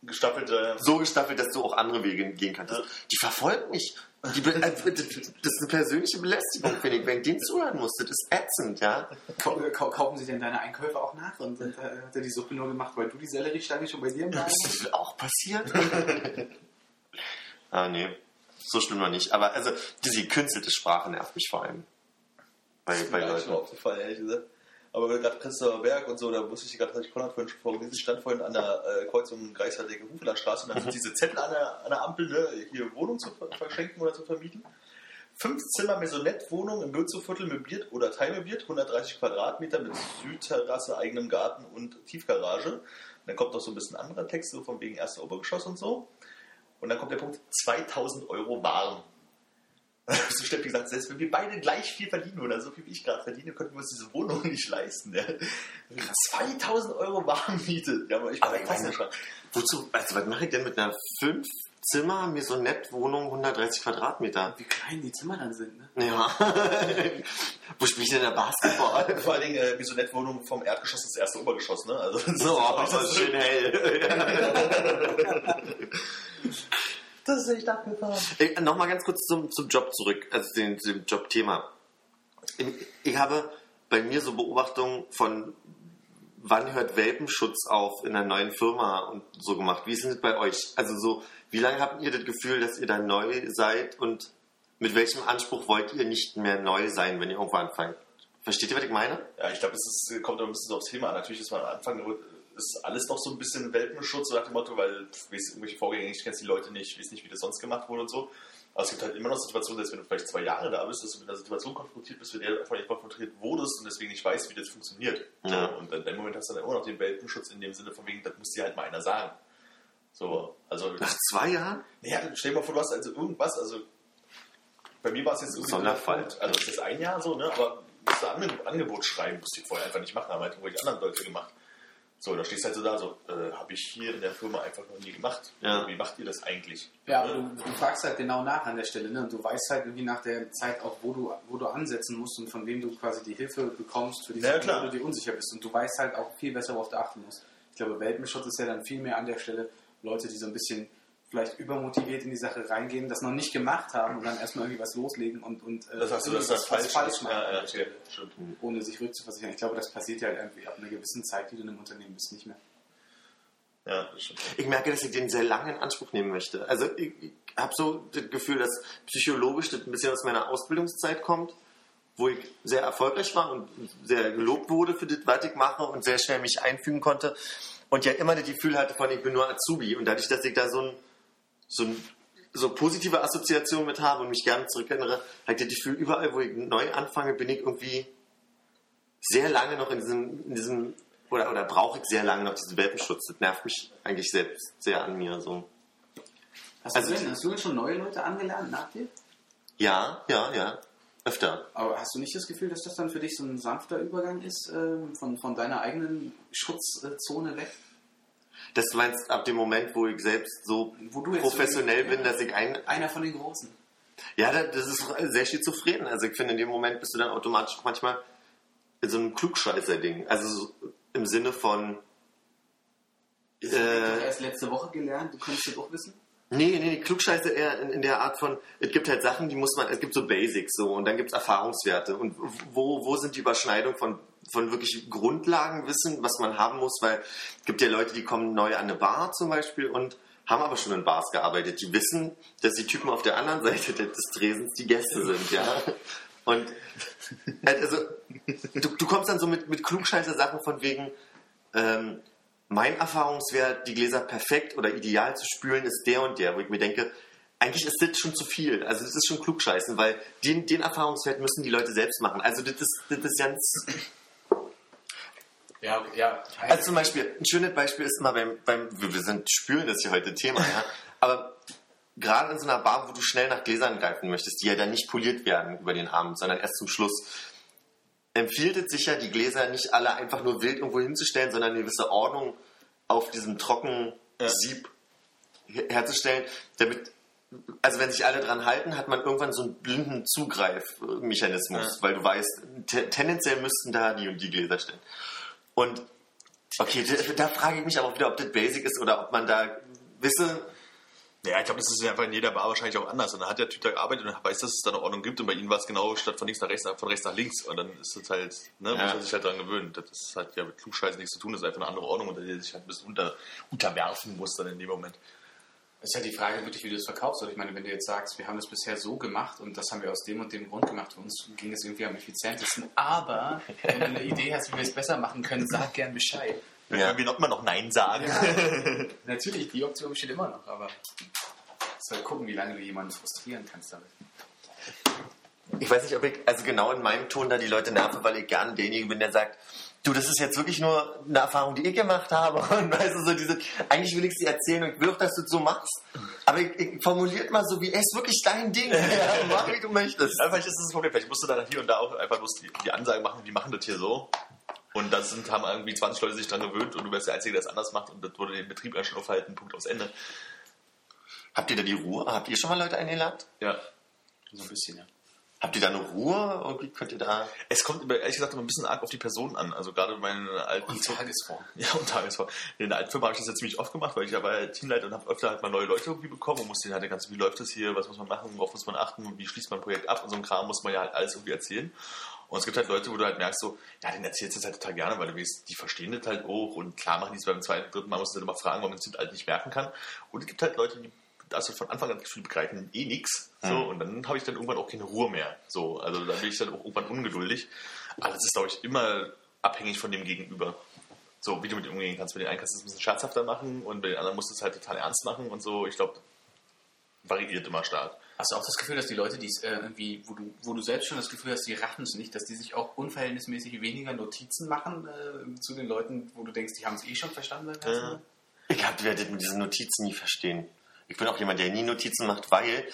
Gestaffelte. so gestaffelt, dass du auch andere Wege gehen kannst. Die verfolgen mich. Die, be- also, das ist eine persönliche Belästigung, finde ich. Wenn ich denen zuhören muss, das ist ätzend, ja. Kau- kau- Kaufen sie denn deine Einkäufe auch nach? Und äh, hat er die Suppe nur gemacht, weil du die Selleriestange schon bei dir im Laden hast? Ist das auch passiert? ah, nee. So schlimm noch nicht. Aber also, diese künstelte Sprache nervt mich vor allem. Bei, bei Bei Leuten Leuten. aufgefallen, ehrlich gesagt. Aber gerade Prenzlauer Berg und so, da wusste ich gerade, dass ich Konrad vorhin schon vorgelesen stand vorhin an der äh, Kreuzung Greifswaldecke Hufelandstraße und dann sind diese Zettel an der, an der Ampel, ne, hier Wohnung zu ver- verschenken oder zu vermieten. Fünf Zimmer Maisonette-Wohnung im Bürzelviertel möbliert oder teilmöbliert, 130 Quadratmeter mit Südterrasse, eigenem Garten und Tiefgarage. Und dann kommt noch so ein bisschen anderer Text, so von wegen erster Obergeschoss und so. Und dann kommt der Punkt 2000 Euro warm. So Steffi gesagt, selbst wenn wir beide gleich viel verdienen oder so viel wie ich gerade verdiene, könnten wir uns diese Wohnung nicht leisten. Ja. 2000 Euro Warmmiete. Ja, aber ich Aber ich fast meine- nicht. Wozu, also was mache ich denn mit einer fünf Zimmer Maisonette-Wohnung 130 Quadratmeter? Wie klein die Zimmer dann sind, ne? Ja. Wo spiele ich denn da Basketball? Vor allen Dingen äh, Maisonette-Wohnung vom Erdgeschoss ins erste Obergeschoss. Ne? Also, So, aber das ist schön hell. Das ist echt abgefahren. Äh, Nochmal ganz kurz zum, zum Job zurück, also dem, dem Jobthema. Ich, ich habe bei mir so Beobachtungen von, wann hört Welpenschutz auf in einer neuen Firma und so gemacht. Wie ist denn das bei euch? Also so, wie lange habt ihr das Gefühl, dass ihr da neu seid und mit welchem Anspruch wollt ihr nicht mehr neu sein, wenn ihr irgendwo anfangt? Versteht ihr, was ich meine? Ja, ich glaube, es ist, kommt auch ein bisschen so aufs Thema an. Natürlich ist man am Anfang ist alles noch so ein bisschen Welpenschutz, so nach dem Motto, weil du weißt irgendwelche Vorgänge nicht, kennst die Leute nicht, weißt nicht, wie das sonst gemacht wurde und so. Aber es gibt halt immer noch Situationen, dass wenn du vielleicht zwei Jahre da bist, dass du mit einer Situation konfrontiert bist, mit der du einfach nicht konfrontiert wurdest und deswegen nicht weißt, wie das funktioniert. Ja. Und in dem Moment hast du dann immer noch den Welpenschutz in dem Sinne von wegen, das muss dir halt mal einer sagen. So, also, Nach zwei Jahren? naja, stell dir mal vor, du hast also irgendwas, also bei mir war es jetzt irgendwie Sonderfall. so, also es ist ein Jahr so, ne, aber musst du Ange Angebot schreiben, musst du vorher einfach nicht machen, haben halt irgendwelche anderen Leute gemacht. So, da stehst du halt so da, so, äh, habe ich hier in der Firma einfach noch nie gemacht. Ja. Wie macht ihr das eigentlich? Ja, aber du, du fragst halt genau nach an der Stelle, ne? Und du weißt halt irgendwie nach der Zeit auch, wo du, wo du ansetzen musst und von wem du quasi die Hilfe bekommst für die Ja, Sachen, wo du dir unsicher bist. Und du weißt halt auch viel besser, worauf du achten musst. Ich glaube, Welpenschutz ist ja dann viel mehr an der Stelle Leute, die so ein bisschen vielleicht übermotiviert in die Sache reingehen, das noch nicht gemacht haben und dann erstmal irgendwie was loslegen und, und äh, Das heißt, das irgendwas falsch, ist. machen, Ja, okay, ohne sich rückzuversichern. Ich glaube, das passiert ja halt irgendwie ab einer gewissen Zeit, die du in einem Unternehmen bist, nicht mehr. Ja. Ich merke, dass ich den sehr lange in Anspruch nehmen möchte. Also ich, ich habe so das Gefühl, dass psychologisch das ein bisschen aus meiner Ausbildungszeit kommt, wo ich sehr erfolgreich war und sehr gelobt wurde für das, was ich mache und sehr schnell mich einfügen konnte. Und ja immer das Gefühl hatte von, ich bin nur Azubi. Und dadurch, dass ich da so ein, so so positive Assoziation mit habe und mich gerne zurückerinnere, ich das Gefühl, überall, wo ich neu anfange, bin ich irgendwie sehr lange noch in diesem, in diesem oder, oder brauche ich sehr lange noch diesen Welpenschutz. Das nervt mich eigentlich selbst sehr an mir. So. Hast, Also- du denn, hast du denn schon neue Leute angelernt nach dir? Ja, ja, ja. Öfter. Aber hast du nicht das Gefühl, dass das dann für dich so ein sanfter Übergang ist, ähm, von, von deiner eigenen Schutzzone weg? Das du meinst ab dem Moment, wo ich selbst so professionell bin, dass ich ein. Einer von den Großen. Ja, da- das ist sehr schizophren. Also ich finde, in dem Moment bist du dann automatisch auch manchmal in so einem Klugscheißer-Ding. Also so im Sinne von, habe ich Äh, doch erst letzte Woche gelernt. Du kannst das auch wissen. nee, nee, nee, Klugscheiße eher in, in der Art von, es gibt halt Sachen, die muss man, es gibt so Basics so und dann gibt es Erfahrungswerte. Und wo, wo sind die Überschneidungen von, von wirklich Grundlagenwissen, was man haben muss? Weil es gibt ja Leute, die kommen neu an eine Bar zum Beispiel und haben aber schon in Bars gearbeitet. Die wissen, dass die Typen auf der anderen Seite des Tresens die Gäste sind, ja. Und also, du, du kommst dann so mit, mit klugscheißer Sachen von wegen, ähm, mein Erfahrungswert, die Gläser perfekt oder ideal zu spülen, ist der und der, wo ich mir denke, eigentlich ist das schon zu viel. Also das ist schon klugscheißen, weil den, den Erfahrungswert müssen die Leute selbst machen. Also das das ist ganz... Ja, ja. Also zum Beispiel, ein schönes Beispiel ist immer beim, beim wir sind spülen, das ist ja heute Thema, ja. Aber gerade in so einer Bar, wo du schnell nach Gläsern greifen möchtest, die ja dann nicht poliert werden über den Abend, sondern erst zum Schluss, empfiehlt es sich ja, die Gläser nicht alle einfach nur wild irgendwo hinzustellen, sondern eine gewisse Ordnung auf diesem trockenen Sieb her- herzustellen, damit, also wenn sich alle dran halten, hat man irgendwann so einen blinden Zugreifmechanismus, weil du weißt, te tendenziell müssten da die und die Gläser stehen. Und okay, da, da frage ich mich aber auch wieder, ob das basic ist oder ob man da wisse, Ja, ich glaube, das ist einfach in jeder Bar wahrscheinlich auch anders. Und dann hat der Typ da gearbeitet und weiß, dass es da eine Ordnung gibt. Und bei ihnen war es genau statt von links nach rechts, von rechts nach links. Und dann ist es halt, ne, Ja. muss man sich halt dran gewöhnen. Das halt ja mit Klugscheißen nichts zu tun. Das ist einfach eine andere Ordnung, unter der sich halt ein bisschen unter, unterwerfen muss dann in dem Moment. Ist ja die Frage wirklich, wie du es verkaufst. Oder ich meine, wenn du jetzt sagst, wir haben das bisher so gemacht und das haben wir aus dem und dem Grund gemacht, für uns ging es irgendwie am effizientesten. Aber wenn du eine Idee hast, wie wir es besser machen können, sag gern Bescheid. Dann Ja. können wir noch immer noch Nein sagen. Natürlich, die Option besteht immer noch, aber soll gucken, wie lange du jemanden frustrieren kannst damit. ich weiß nicht, ob ich also genau in meinem Ton da die Leute nerve, weil ich gerne derjenige bin, der sagt, du, das ist jetzt wirklich nur eine Erfahrung, die ich gemacht habe. Und weißt du, so diese, eigentlich will ich sie erzählen und ich will auch, dass du es so machst. Aber ich, ich formuliert mal so, wie es ist wirklich dein Ding. Ja, mach, wie du möchtest. Einfach ist das das Problem. Vielleicht musst du dann hier und da auch einfach bloß die, die Ansage machen, die machen das hier so. Und das sind, haben irgendwie 20 Leute sich dran gewöhnt und du wärst der Einzige, der es anders macht und das würde den Betrieb ja schon aufhalten, Punkt aufs Ende. Habt ihr da die Ruhe? Habt ihr schon mal Leute eingeladen? Ja. So ein bisschen, ja. Habt ihr da eine Ruhe? Irgendwie könnt ihr da... Es kommt ehrlich gesagt immer ein bisschen arg auf die Person an. Also gerade meine alten Und Tagesform. Ja, und Tagesform. In der alten Firma habe ich das ja ziemlich oft gemacht, weil ich ja war ja Teamleiter und habe öfter halt mal neue Leute irgendwie bekommen und musste halt der ganze, wie läuft das hier, was muss man machen, worauf muss man achten, wie schließt man ein Projekt ab und so ein Kram muss man ja halt alles irgendwie erzählen. Und es gibt halt Leute, wo du halt merkst, so, ja, den erzählst du das halt total gerne, weil du weißt, die verstehen das halt auch und klar machen die es beim zweiten, dritten Mal, musst du dann immer fragen, warum man es halt alt nicht merken kann. Und es gibt halt Leute, die also von Anfang an das Gefühl begreifen eh nichts. So, Mhm. und dann habe ich dann irgendwann auch keine Ruhe mehr. So, also da bin ich dann auch irgendwann ungeduldig. Aber das ist, glaube ich, immer abhängig von dem Gegenüber. So, wie du mit ihm umgehen kannst. Mit den einen kannst du es ein bisschen scherzhafter machen und bei den anderen musst du es halt total ernst machen und so. Ich glaube, variiert immer stark. Hast du auch das Gefühl, dass die Leute, die es äh, irgendwie, wo du, wo du selbst schon das Gefühl hast, die raffen es nicht, dass die sich auch unverhältnismäßig weniger Notizen machen äh, zu den Leuten, wo du denkst, die haben es eh schon verstanden. Mal? Ich hab, werdet mit diesen Notizen nie verstehen. Ich bin auch jemand, der nie Notizen macht, weil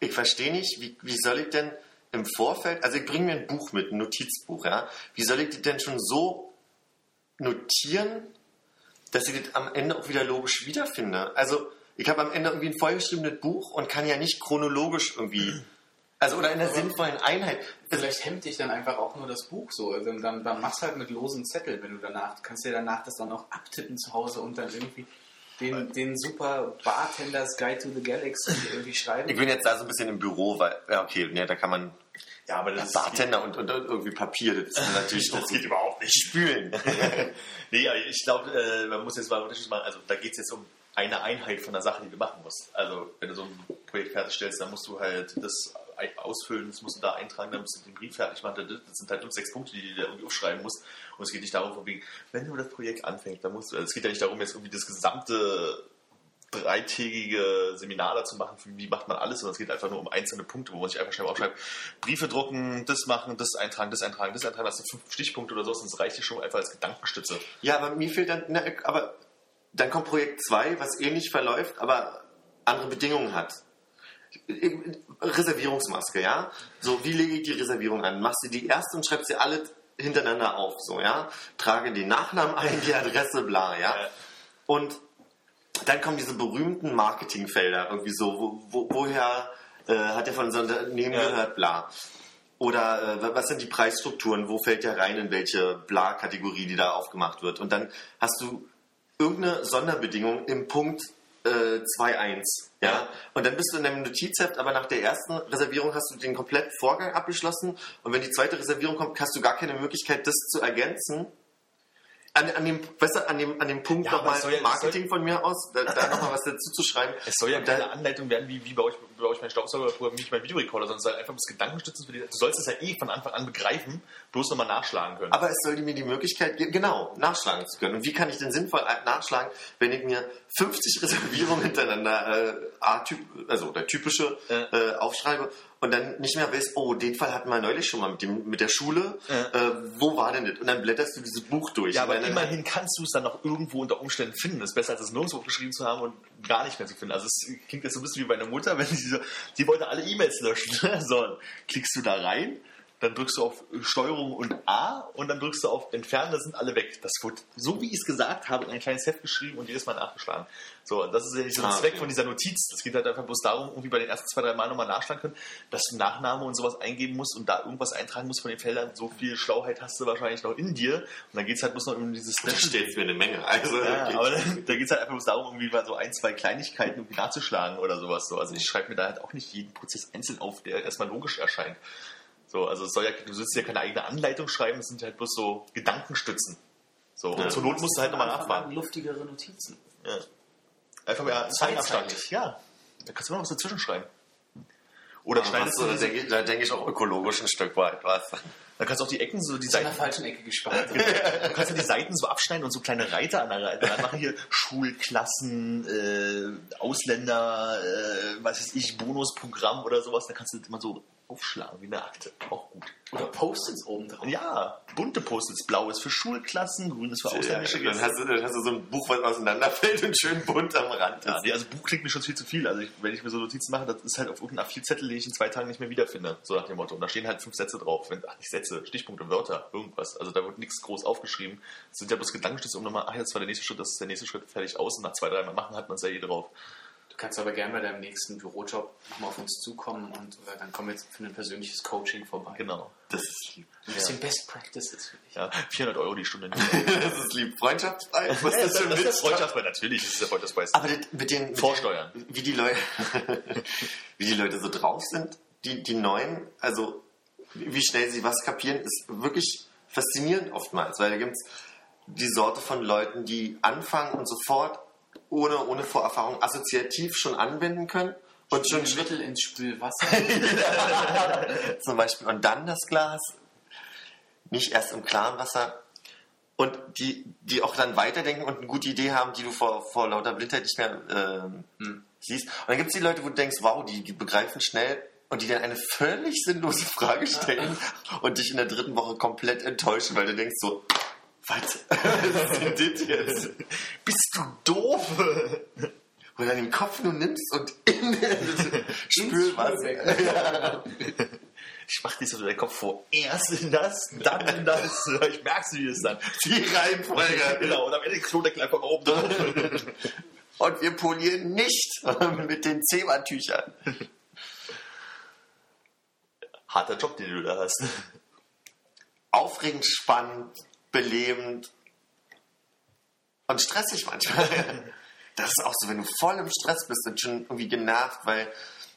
ich verstehe nicht, wie, wie soll ich denn im Vorfeld, also ich bringe mir ein Buch mit, ein Notizbuch, ja. Wie soll ich das denn schon so notieren, dass ich das am Ende auch wieder logisch wiederfinde? Also ich habe am Ende irgendwie ein vollgeschriebenes Buch und kann ja nicht chronologisch irgendwie, also oder in der sinnvollen Einheit. Vielleicht hemmt dich dann einfach auch nur das Buch so. Also dann, dann machst halt mit losen Zettel, wenn du danach, kannst dir danach das dann auch abtippen zu Hause und dann irgendwie den, den super Bartenders Guide to the Galaxy irgendwie schreiben. ich bin jetzt da so ein bisschen im Büro, weil, ja okay, ne, da kann man Ja, aber Ja, Bartender und, und irgendwie Papier, das ist natürlich Das geht überhaupt nicht. Spülen. nee, aber ich glaube, äh, man muss jetzt mal einen Unterschied machen. Also da geht es jetzt um eine Einheit von der Sache, die du machen musst. Also wenn du so ein Projekt fertigstellst, dann musst du halt das ausfüllen, das musst du da eintragen, dann musst du den Brief fertig machen. Das sind halt fünf, sechs Punkte, die du da irgendwie aufschreiben musst. Und es geht nicht darum, wenn du das Projekt anfängst, dann musst du, also es geht ja nicht darum, jetzt irgendwie das gesamte dreitägige Seminar dazu machen, wie macht man alles, sondern es geht einfach nur um einzelne Punkte, wo man sich einfach schnell aufschreibt, Briefe drucken, das machen, das eintragen, das eintragen, das eintragen, das sind fünf Stichpunkte oder so, das reicht dir schon einfach als Gedankenstütze. Ja, aber mir fehlt dann, na, aber dann kommt Projekt 2, was ähnlich verläuft, aber andere Bedingungen hat. Reservierungsmaske, ja? So, wie lege ich die Reservierung an? Machst du die erste und schreibst sie alle hintereinander auf, so, ja? Trage den Nachnamen ein, die Adresse, bla, ja? Und dann kommen diese berühmten Marketingfelder irgendwie so, wo, wo, woher äh, hat er von unserem Unternehmen Ja. gehört, bla. Oder äh, was sind die Preisstrukturen, wo fällt der rein, in welche Bla-Kategorie, die da aufgemacht wird. Und dann hast du irgendeine Sonderbedingung im Punkt äh, 2.1. Ja? Und dann bist du in deinem Notizheft, aber nach der ersten Reservierung hast du den kompletten Vorgang abgeschlossen. Und wenn die zweite Reservierung kommt, hast du gar keine Möglichkeit, das zu ergänzen. An, an, dem, weißt du, an, dem, an dem Punkt Ja, nochmal soll ja- Marketing von mir aus, da, da nochmal was dazu zu schreiben. Es soll ja Und da- keine Anleitung werden, wie, wie baue ich, wie baue ich meinen Staubsauger oder wie ich meinen Videorekorder, sondern es soll einfach das Gedankenstützen für die. Du sollst es ja eh von Anfang an begreifen, bloß nochmal nachschlagen können. Aber es sollte mir die Möglichkeit geben, genau, nachschlagen zu können. Und wie kann ich denn sinnvoll nachschlagen, wenn ich mir 50 Reservierungen hintereinander, äh, A-Typ, also der typische, äh, aufschreibe und dann nicht mehr weiß, oh, den Fall hatten wir neulich schon mal mit, dem, mit der Schule, Ja. äh, wo war denn das? Und dann blätterst du dieses Buch durch. ja, aber Und dann- immerhin kannst du es dann noch irgendwo unter Umständen finden. Das ist besser, als es nirgendwo geschrieben zu haben und gar nicht mehr zu finden. Also es klingt jetzt so ein bisschen wie bei einer Mutter, wenn sie so, die wollte alle E-Mails löschen. so, klickst du da rein, dann drückst du auf Steuerung und A und dann drückst du auf Entfernen, da sind alle weg. Das wird, so wie ich es gesagt habe, in ein kleines Heft geschrieben und jedes Mal nachgeschlagen. So, das ist ja nicht so der Ah, Zweck okay. von dieser Notiz. Das geht halt einfach bloß darum, irgendwie bei den ersten zwei, drei Mal nochmal nachschlagen können, dass du Nachname und sowas eingeben musst und da irgendwas eintragen musst von den Feldern. So viel Schlauheit hast du wahrscheinlich noch in dir. Und dann geht es halt bloß noch um dieses da steht mir eine Menge. Also, ja, okay. aber dann, da geht es halt einfach bloß darum, irgendwie mal so ein, zwei Kleinigkeiten irgendwie nachzuschlagen oder sowas. So. Also ich schreibe mir da halt auch nicht jeden Prozess einzeln auf, der erstmal logisch erscheint. So, also es soll ja, du sollst ja keine eigene Anleitung schreiben, es sind halt bloß so Gedankenstützen. So, und Ja. zur Not musst du halt nochmal nachfragen. Luftigere Notizen. Ja. Einfach mehr Zeitabstand. Ja, da kannst du immer noch was dazwischen schreiben. Oder schneidest du da diese, denke ich, da denke ich auch ökologisch ein Stück weit. Was? Da kannst du auch die Ecken, so die Ist an der Seiten, falschen Ecke gespart. Du kannst ja die Seiten so abschneiden und so kleine Reiter an der Seite dran machen. Hier Schulklassen, äh, Ausländer, äh, was weiß ich, Bonusprogramm oder sowas. Da kannst du das immer so aufschlagen wie eine Akte. Auch gut. Oder Post-its oben drauf. Ja, bunte Post-its. Blau ist für Schulklassen, grün ist für ausländische dann, Gäste. hast du, dann hast du so ein Buch, was auseinanderfällt und schön bunt am Rand Ja, ist. nee, also Buch klingt mir schon viel zu viel. Also ich, wenn ich mir so Notizen mache, das ist halt auf irgendeinem A4-Zettel, den ich in zwei Tagen nicht mehr wiederfinde. So nach dem Motto. Und da stehen halt fünf Sätze drauf. Wenn, ach, nicht Sätze, Stichpunkte, Wörter, irgendwas. Also da wird nichts groß aufgeschrieben. Das sind ja bloß Gedankenstütze, um nochmal, ach, jetzt war der nächste Schritt, das ist der nächste Schritt fertig aus. Und nach zwei, drei Mal machen hat man es ja eh drauf. Du kannst aber gerne bei deinem nächsten Bürojob nochmal auf uns zukommen und äh, dann kommen wir jetzt für ein persönliches Coaching vorbei. Genau. Das ist lieb. Ein bisschen Best Practices für dich. Ja, 400 Euro die Stunde. Das ist lieb. Freundschaftspreis? Was ist das für ein Witz? Freundschaftspreis, natürlich. Das ist der Freundschaftspreis. Aber das, mit den mit Vorsteuern. Den, wie die Leute, wie die Leute so drauf sind, die die neuen, also wie schnell sie was kapieren, ist wirklich faszinierend oftmals, weil da gibt es die Sorte von Leuten, die anfangen und sofort ohne ohne Vorerfahrung assoziativ schon anwenden können und schon Ein Drittel ins Spülwasser. zum Beispiel und dann das Glas nicht erst im klaren Wasser und die, die auch dann weiterdenken und eine gute Idee haben, die du vor, vor lauter Blindheit nicht mehr ähm, siehst. Und dann gibt es die Leute, wo du denkst, wow, die, die begreifen schnell und die dann eine völlig sinnlose Frage stellen und dich in der dritten Woche komplett enttäuschen, weil du denkst so, was? Was ist denn das jetzt? Bist du doof? Wo du dann den Kopf nur nimmst und in Spülwasser. Ich mach dir so den Kopf vor. Erst in das, dann in das. Ich merk's, wie es dann. Die Reihenfolge. Genau, und am Ende Klodeckel einfach oben drauf. Und wir polieren nicht mit den Zebrantüchern. Harter Job, den du da hast. Aufregend, spannend, belebend und stressig manchmal. Das ist auch so, wenn du voll im Stress bist und schon irgendwie genervt, weil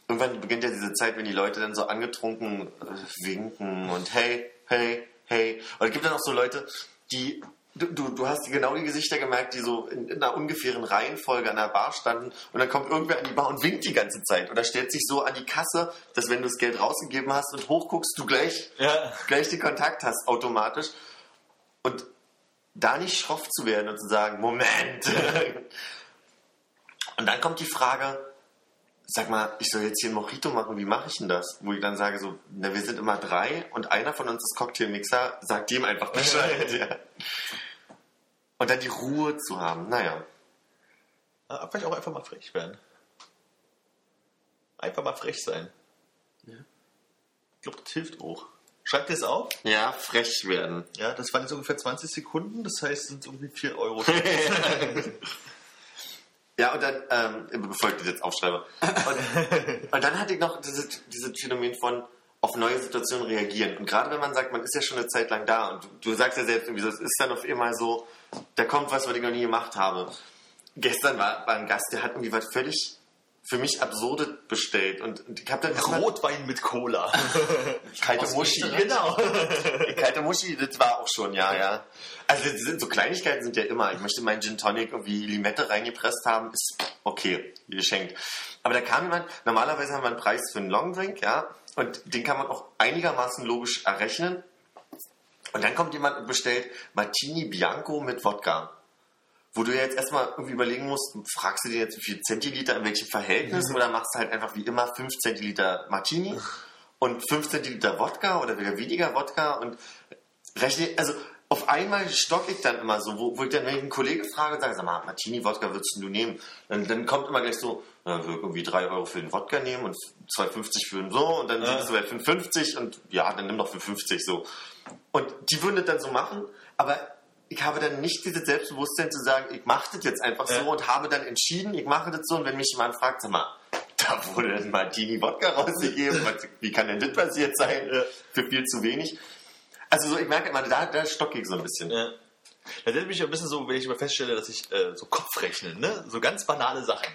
irgendwann beginnt ja diese Zeit, wenn die Leute dann so angetrunken äh, winken und hey, hey, hey. Und es gibt dann auch so Leute, die, du, du, du hast genau die Gesichter gemerkt, die so in, in einer ungefähren Reihenfolge an der Bar standen und dann kommt irgendwer an die Bar und winkt die ganze Zeit oder stellt sich so an die Kasse, dass wenn du das Geld rausgegeben hast und hochguckst, du gleich, Ja. gleich den Kontakt hast automatisch. Und da nicht schroff zu werden und zu sagen, Moment. und dann kommt die Frage, sag mal, ich soll jetzt hier ein Mojito machen, wie mache ich denn das? Wo ich dann sage so, na, wir sind immer drei und einer von uns ist Cocktailmixer, sagt dem einfach Bescheid. ja. Und dann die Ruhe zu haben, naja. Ja, vielleicht auch einfach mal frech werden. Einfach mal frech sein. Ich glaube, das hilft auch. Schreibt ihr es auf? Ja, frech werden. Ja, das waren jetzt ungefähr 20 Sekunden, das heißt, es sind irgendwie 4 Euro. Ja, und dann, ähm, bevor ich das jetzt aufschreibe. Und Und dann hatte ich noch dieses, dieses Phänomen von auf neue Situationen reagieren. Und gerade wenn man sagt, man ist ja schon eine Zeit lang da und du, du sagst ja selbst irgendwie so, es ist dann auf einmal so, da kommt was, was ich noch nie gemacht habe. Gestern war, war ein Gast, der hat irgendwie was völlig für mich Absurdes bestellt und, ich habe dann Rotwein mit Cola. kalte Muschi. Genau. Kalte Muschi, das war auch schon, ja, ja. Also das sind, so Kleinigkeiten sind ja immer. Ich möchte meinen Gin Tonic irgendwie Limette reingepresst haben, ist okay, geschenkt. Aber da kam jemand, normalerweise haben wir einen Preis für einen Long Drink, ja, und den kann man auch einigermaßen logisch errechnen. Und dann kommt jemand und bestellt Martini Bianco mit Wodka. Wo du ja jetzt erstmal irgendwie überlegen musst, fragst du dir jetzt, wie viel Zentiliter in welchem Verhältnis oder machst du halt einfach wie immer 5 Zentiliter Martini und 5 Zentiliter Wodka oder wieder weniger Wodka und rechne, also auf einmal stock ich dann immer so, wo, wo ich dann, wenn ich einen Kollegen frage und sage, sag mal, Martini Wodka würdest du nur Dann, dann kommt immer gleich so, na, wir irgendwie 3 Euro für den Wodka nehmen und 2,50 für den so und dann sind es bei 5,50 und ja, dann nimm doch für 50 so. Und die würden das dann so machen, aber ich habe dann nicht dieses Selbstbewusstsein zu sagen, ich mache das jetzt einfach Ja. so und habe dann entschieden, ich mache das so und wenn mich jemand fragt, sag mal, da wurde ein Martini Wodka rausgegeben, wie kann denn das passiert sein? Ja. Für viel zu wenig. Also so, ich merke immer, da, da stocke ich so ein bisschen. Ja. Da erinnert mich ein bisschen so, wenn ich immer feststelle, dass ich äh, so Kopfrechnen, ne? So ganz banale Sachen.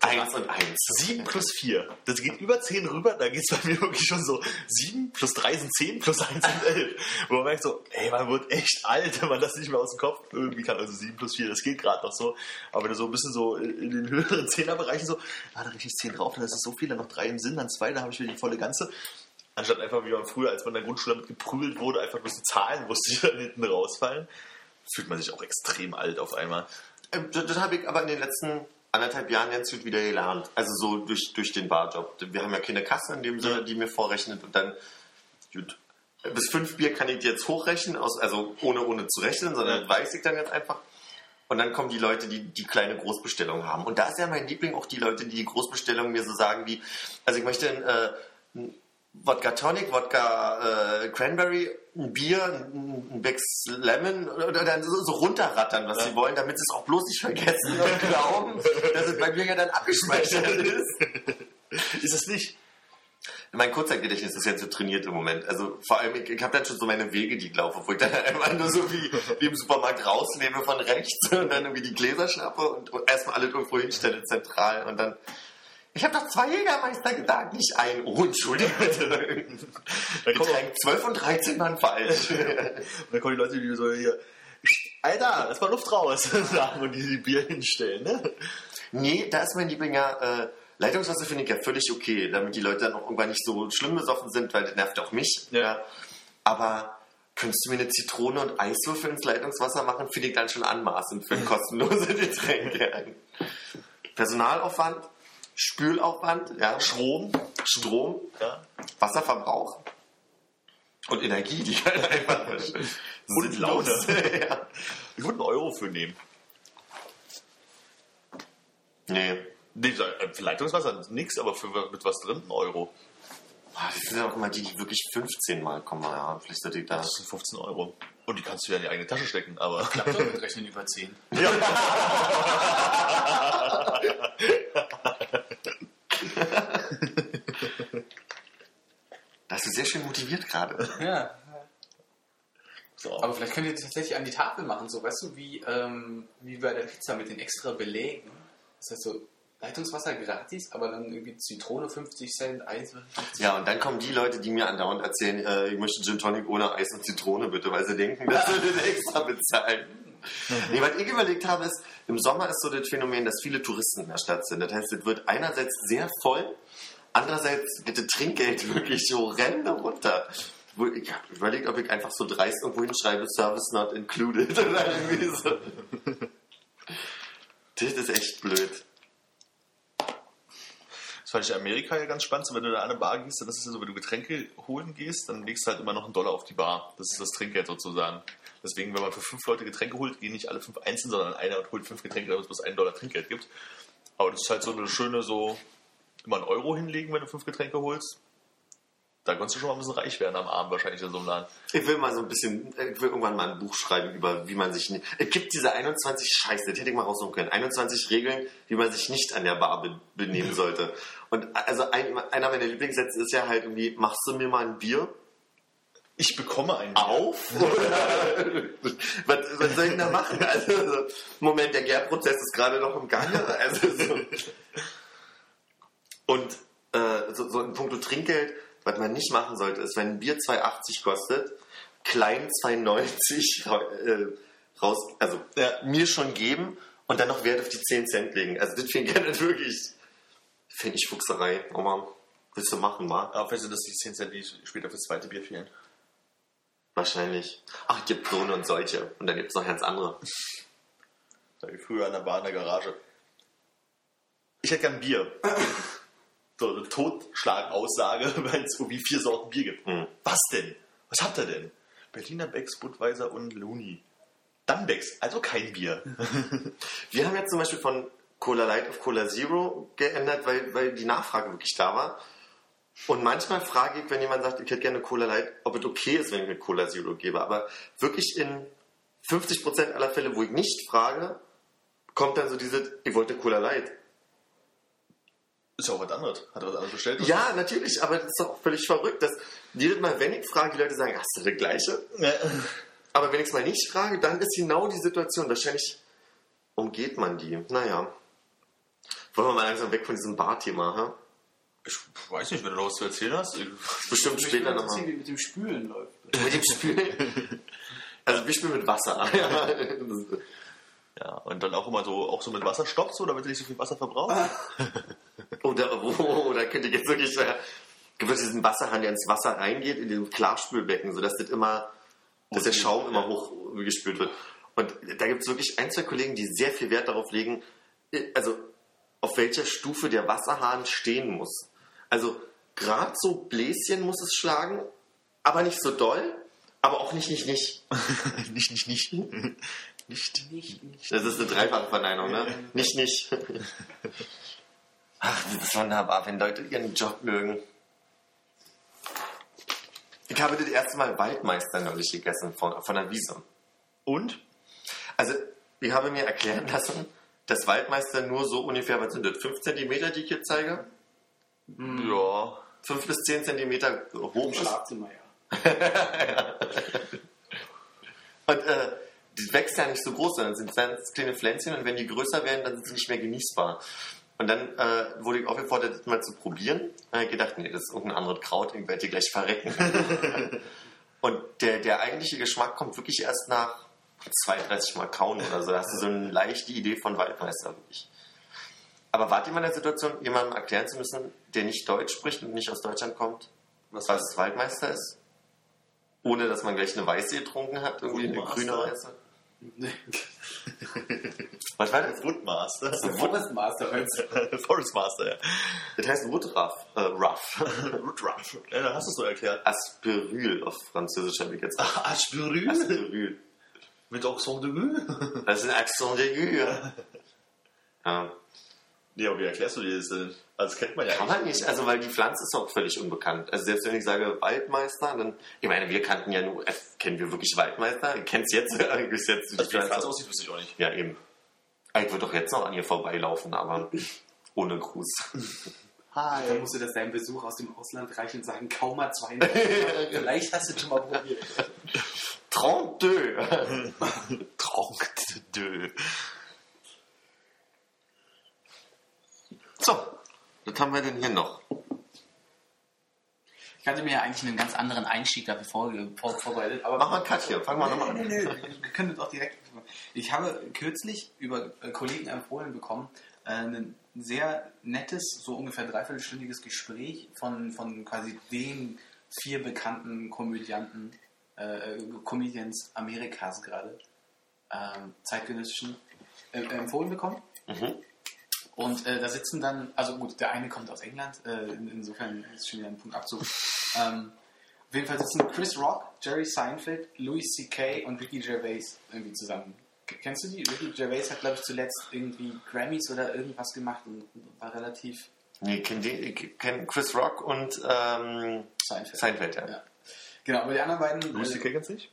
Eins und eins. 7 plus 4. Das geht über 10 rüber, da geht es bei mir wirklich schon so 7 plus 3 sind 10 plus 1 sind 11. Wo man merkt so, ey, man wird echt alt, wenn man das nicht mehr aus dem Kopf irgendwie kann. Also 7 plus 4, das geht gerade noch so. Aber wenn du so ein bisschen so in den höheren Zehnerbereichen so, ah, da richtig 10 drauf, dann ist es so viel, dann noch 3 im Sinn, dann 2, dann habe ich wieder die volle Ganze. Anstatt einfach wie man früher, als man in der Grundschule damit geprügelt wurde, einfach bloß die Zahlen wusste, die dann hinten rausfallen, fühlt man sich auch extrem alt auf einmal. Ähm, das habe ich aber in den letzten anderthalb Jahren ganz gut wieder gelernt. Also so durch, durch den Barjob. Wir haben ja keine Kasse in dem Sinne, die mir vorrechnet und dann, gut, bis fünf Bier kann ich jetzt hochrechnen, aus, also ohne, ohne zu rechnen, sondern das weiß ich dann jetzt einfach. Und dann kommen die Leute, die die kleine Großbestellung haben. Und da ist ja mein Liebling auch die Leute, die die Großbestellung mir so sagen wie, also ich möchte ein, äh, ein Wodka Tonic, Wodka äh, Cranberry, ein Bier, ein, ein Bex Lemon oder dann so, so runterrattern, was sie wollen, damit sie es auch bloß nicht vergessen und glauben, dass es bei mir ja dann abgespeichert ist. Ist es nicht? Mein Kurzzeitgedächtnis ist jetzt so trainiert im Moment. Also vor allem, ich, ich habe dann schon so meine Wege, die ich laufe, wo ich dann einfach nur so wie, wie im Supermarkt rausnehme von rechts und dann irgendwie die Gläser schnappe und, und erstmal alle irgendwo hinstelle zentral und dann. Ich habe doch zwei Jägermeister gesagt, nicht ein. Oh, entschuldige bitte. Kommen, Getränk 12 und 13 waren falsch. dann kommen die Leute, die so hier, Alter, lass mal Luft raus, sagen und die die Bier hinstellen, ne? Nee, da ist mein Liebling ja, äh, Leitungswasser finde ich ja völlig okay, damit die Leute dann auch irgendwann nicht so schlimm besoffen sind, weil das nervt auch mich. Ja. Aber könntest du mir eine Zitrone und Eiswürfel ins Leitungswasser machen, finde ich dann schon anmaßend für ein kostenlose Getränk. Ja. Personalaufwand, Spülaufwand, ja. Strom, Strom, ja. Wasserverbrauch und Energie, die halt einfach Und Laune. ja. Ich würde einen Euro für nehmen. Nee. Nee, äh, für Leitungswasser nix, aber für mit was drin, ein Euro. Boah, Das sind ja auch immer die, die wirklich 15 Mal kommen. Ja, vielleicht ich da. Das sind 15 Euro. Und die kannst du ja in die eigene Tasche stecken, aber. Klappt doch mit Rechnen über 10. Das ist sehr schön motiviert gerade. Ja. So. Aber vielleicht könnt ihr das tatsächlich an die Tafel machen, so weißt du, wie, ähm, wie bei der Pizza mit den extra Belägen. Das heißt so, Leitungswasser gratis, aber dann irgendwie Zitrone 50 Cent, Eiswürfel 50 Ja, und dann kommen die Leute, die mir andauernd erzählen, äh, ich möchte Gin Tonic ohne Eis und Zitrone bitte, weil sie denken, dass sie das extra bezahlen. Nee, was ich überlegt habe, ist, im Sommer ist so das Phänomen, dass viele Touristen in der Stadt sind. Das heißt, es wird einerseits sehr voll, andererseits das Trinkgeld wirklich so renne runter. Ich habe überlegt, ob ich einfach so dreist irgendwo hinschreibe, Service not included. Das ist echt blöd. Das fand ich in Amerika ja ganz spannend. So, wenn du da an eine Bar gehst, dann ist es ja so, wenn du Getränke holen gehst, dann legst du halt immer noch einen Dollar auf die Bar. Das ist das Trinkgeld sozusagen. Deswegen, wenn man für fünf Leute Getränke holt, gehen nicht alle fünf einzeln, sondern einer und holt fünf Getränke, damit es bloß einen Dollar Trinkgeld gibt. Aber das ist halt so eine schöne, so immer einen Euro hinlegen, wenn du fünf Getränke holst. Da konntest du schon mal ein bisschen reich werden am Abend wahrscheinlich in so einem Laden. Ich will mal so ein bisschen, ich will irgendwann mal ein Buch schreiben über, wie man sich nicht. Es gibt diese 21 Scheiße, das hätte ich mal raussuchen können. 21 Regeln, wie man sich nicht an der Bar be benehmen sollte. Und also ein, einer meiner Lieblingssätze ist ja halt irgendwie, machst du mir mal ein Bier Ich bekomme einen. auf? was, was soll ich denn da machen? Also, so, Moment, der Gärprozess ist gerade noch im Gange. Also, so. Und äh, so, so in puncto Trinkgeld, was man nicht machen sollte, ist, wenn ein Bier 2,80 kostet, klein 2,90 ra- äh, raus, also Ja. mir schon geben und dann noch Wert auf die 10 Cent legen. Also das finde ich gerne wirklich, finde ich Fuchserei. Aber willst du machen, wa? Aber weißt du, dass die 10 Cent die später fürs zweite Bier fehlen? Wahrscheinlich. Ach, gibt so und solche. Und dann gibt es noch ganz andere. Wie früher an der Bar in der Garage. Ich hätte gern Bier. So eine Totschlagaussage, wenn es irgendwie vier Sorten Bier gibt. Hm. Was denn? Was habt ihr denn? Berliner Becks, Budweiser und Luni. Dann Becks, also kein Bier. Wir haben jetzt zum Beispiel von Cola Light auf Cola Zero geändert, weil, weil die Nachfrage wirklich da war. Und manchmal frage ich, wenn jemand sagt, ich hätte gerne Cola Light, ob es okay ist, wenn ich mir Cola Zero gebe. Aber wirklich in 50% aller Fälle, wo ich nicht frage, kommt dann so diese, ich wollte Cola Light. Ist ja auch was anderes. Hat er was anderes bestellt? Ja, natürlich, aber das ist doch völlig verrückt, dass jedes Mal, wenn ich frage, die Leute sagen, hast du das gleiche? Ja. Aber wenn ich es mal nicht frage, dann ist genau die Situation. Wahrscheinlich umgeht man die. Naja. Wollen wir mal langsam weg von diesem Bar-Thema, ha? Ich weiß nicht, wenn du noch was zu erzählen hast. Ich- Bestimmt später nochmal. wie mit dem Spülen läuft. Mit dem Spülen. Also wir spielen mit Wasser. Ja, und dann auch immer so, auch so mit Wasserstoff, so, damit du nicht so viel Wasser verbrauchst. oder, oh, da könnte ich jetzt wirklich... Äh, gibt es diesen Wasserhahn, der ins Wasser reingeht, in diesem Klarspülbecken, sodass das immer, dass der Schaum immer hoch gespült wird. Und da gibt es wirklich ein, zwei Kollegen, die sehr viel Wert darauf legen, äh, also auf welcher Stufe der Wasserhahn stehen muss. Also gerade so Bläschen muss es schlagen, aber nicht so doll, aber auch nicht, nicht, nicht. nicht, nicht, nicht. Nicht. Nicht, nicht. Das ist eine dreifache Verneinung, ne? Nicht, nicht. Ach, das ist wunderbar, wenn Leute ihren Job mögen. Ich habe das erste Mal Waldmeister neulich gegessen von, von der Wiese. Und? Also, ich habe mir erklären lassen, dass Waldmeister nur so ungefähr, was sind das, 5 cm, die ich hier zeige? Ja. 5 bis 10 cm hoch Im ist. Schlafzimmer, ja. Und äh, die wächst ja nicht so groß, sondern sind ganz kleine Pflänzchen und wenn die größer werden, dann sind sie nicht mehr genießbar. Und dann äh, wurde ich aufgefordert, das mal zu probieren. Ich gedacht, nee, das ist irgendein anderes Kraut, ich werde hier gleich verrecken. und der, der eigentliche Geschmack kommt wirklich erst nach 32 Mal kauen oder so. Da hast du so eine leichte Idee von Waldmeister wirklich. Aber wart ihr mal in der Situation, jemandem erklären zu müssen, der nicht Deutsch spricht und nicht aus Deutschland kommt, Was was Waldmeister ist? Ohne dass man gleich eine Weiße getrunken hat, irgendwie eine grüne Weiße. Was war das? Woodmaster. Forest Master als Forest Master, ja. Das heißt Woodruff. Äh, Ruff. Woodruff. Ja, dann hast du es so erklärt. Asperül auf Französisch habe ich jetzt. Aspirü. Asperül. Mit Accent de Rue. Das ist ein Accent aigu. Ja. Nee, aber wie erklärst du dir das denn? Also, das kennt man ja Kann man nicht, also weil die Pflanze ist auch völlig unbekannt. Also selbst wenn ich sage Waldmeister, dann, ich meine, wir kannten ja nur, äh, kennen wir wirklich Waldmeister? Ich kenn's jetzt, bis jetzt die Also, wie die Pflanze aussieht, wüsste ich auch nicht. Ja, eben. Ich würde doch jetzt noch an ihr vorbeilaufen, aber ohne Gruß. Dann Hi. musst du das deinem Besuch aus dem Ausland reichen und sagen, kaum mal zwei. Vielleicht hast du es schon mal probiert. 32. Tronkt de. So, was haben wir denn hier noch? Ich hatte mir ja eigentlich einen ganz anderen Einstieg dafür vor, vor, vorbereitet, aber Mach mal einen Cut hier, fang mal nochmal an. nee, nee, wir können das auch direkt. Ich habe kürzlich über äh, Kollegen empfohlen bekommen, äh, ein sehr nettes, so ungefähr dreiviertelstündiges Gespräch von, von quasi den vier bekannten Komödianten, äh, äh, Comedians Amerikas gerade, ähm, zeitgenössischen, äh, empfohlen bekommen. Mhm. Und äh, da sitzen dann, also gut, der eine kommt aus England, äh, in, insofern ist schon wieder ein Punkt Abzug. Ähm, auf jeden Fall sitzen Chris Rock, Jerry Seinfeld, Louis C.K. und Ricky Gervais irgendwie zusammen. Kennst du die? Ricky Gervais hat, glaube ich, zuletzt irgendwie Grammys oder irgendwas gemacht und war relativ Nee, ich kenn Chris Rock und ähm, Seinfeld. Seinfeld, ja. Ja. Genau, aber die anderen beiden. Louis äh, C.K. kennst du nicht?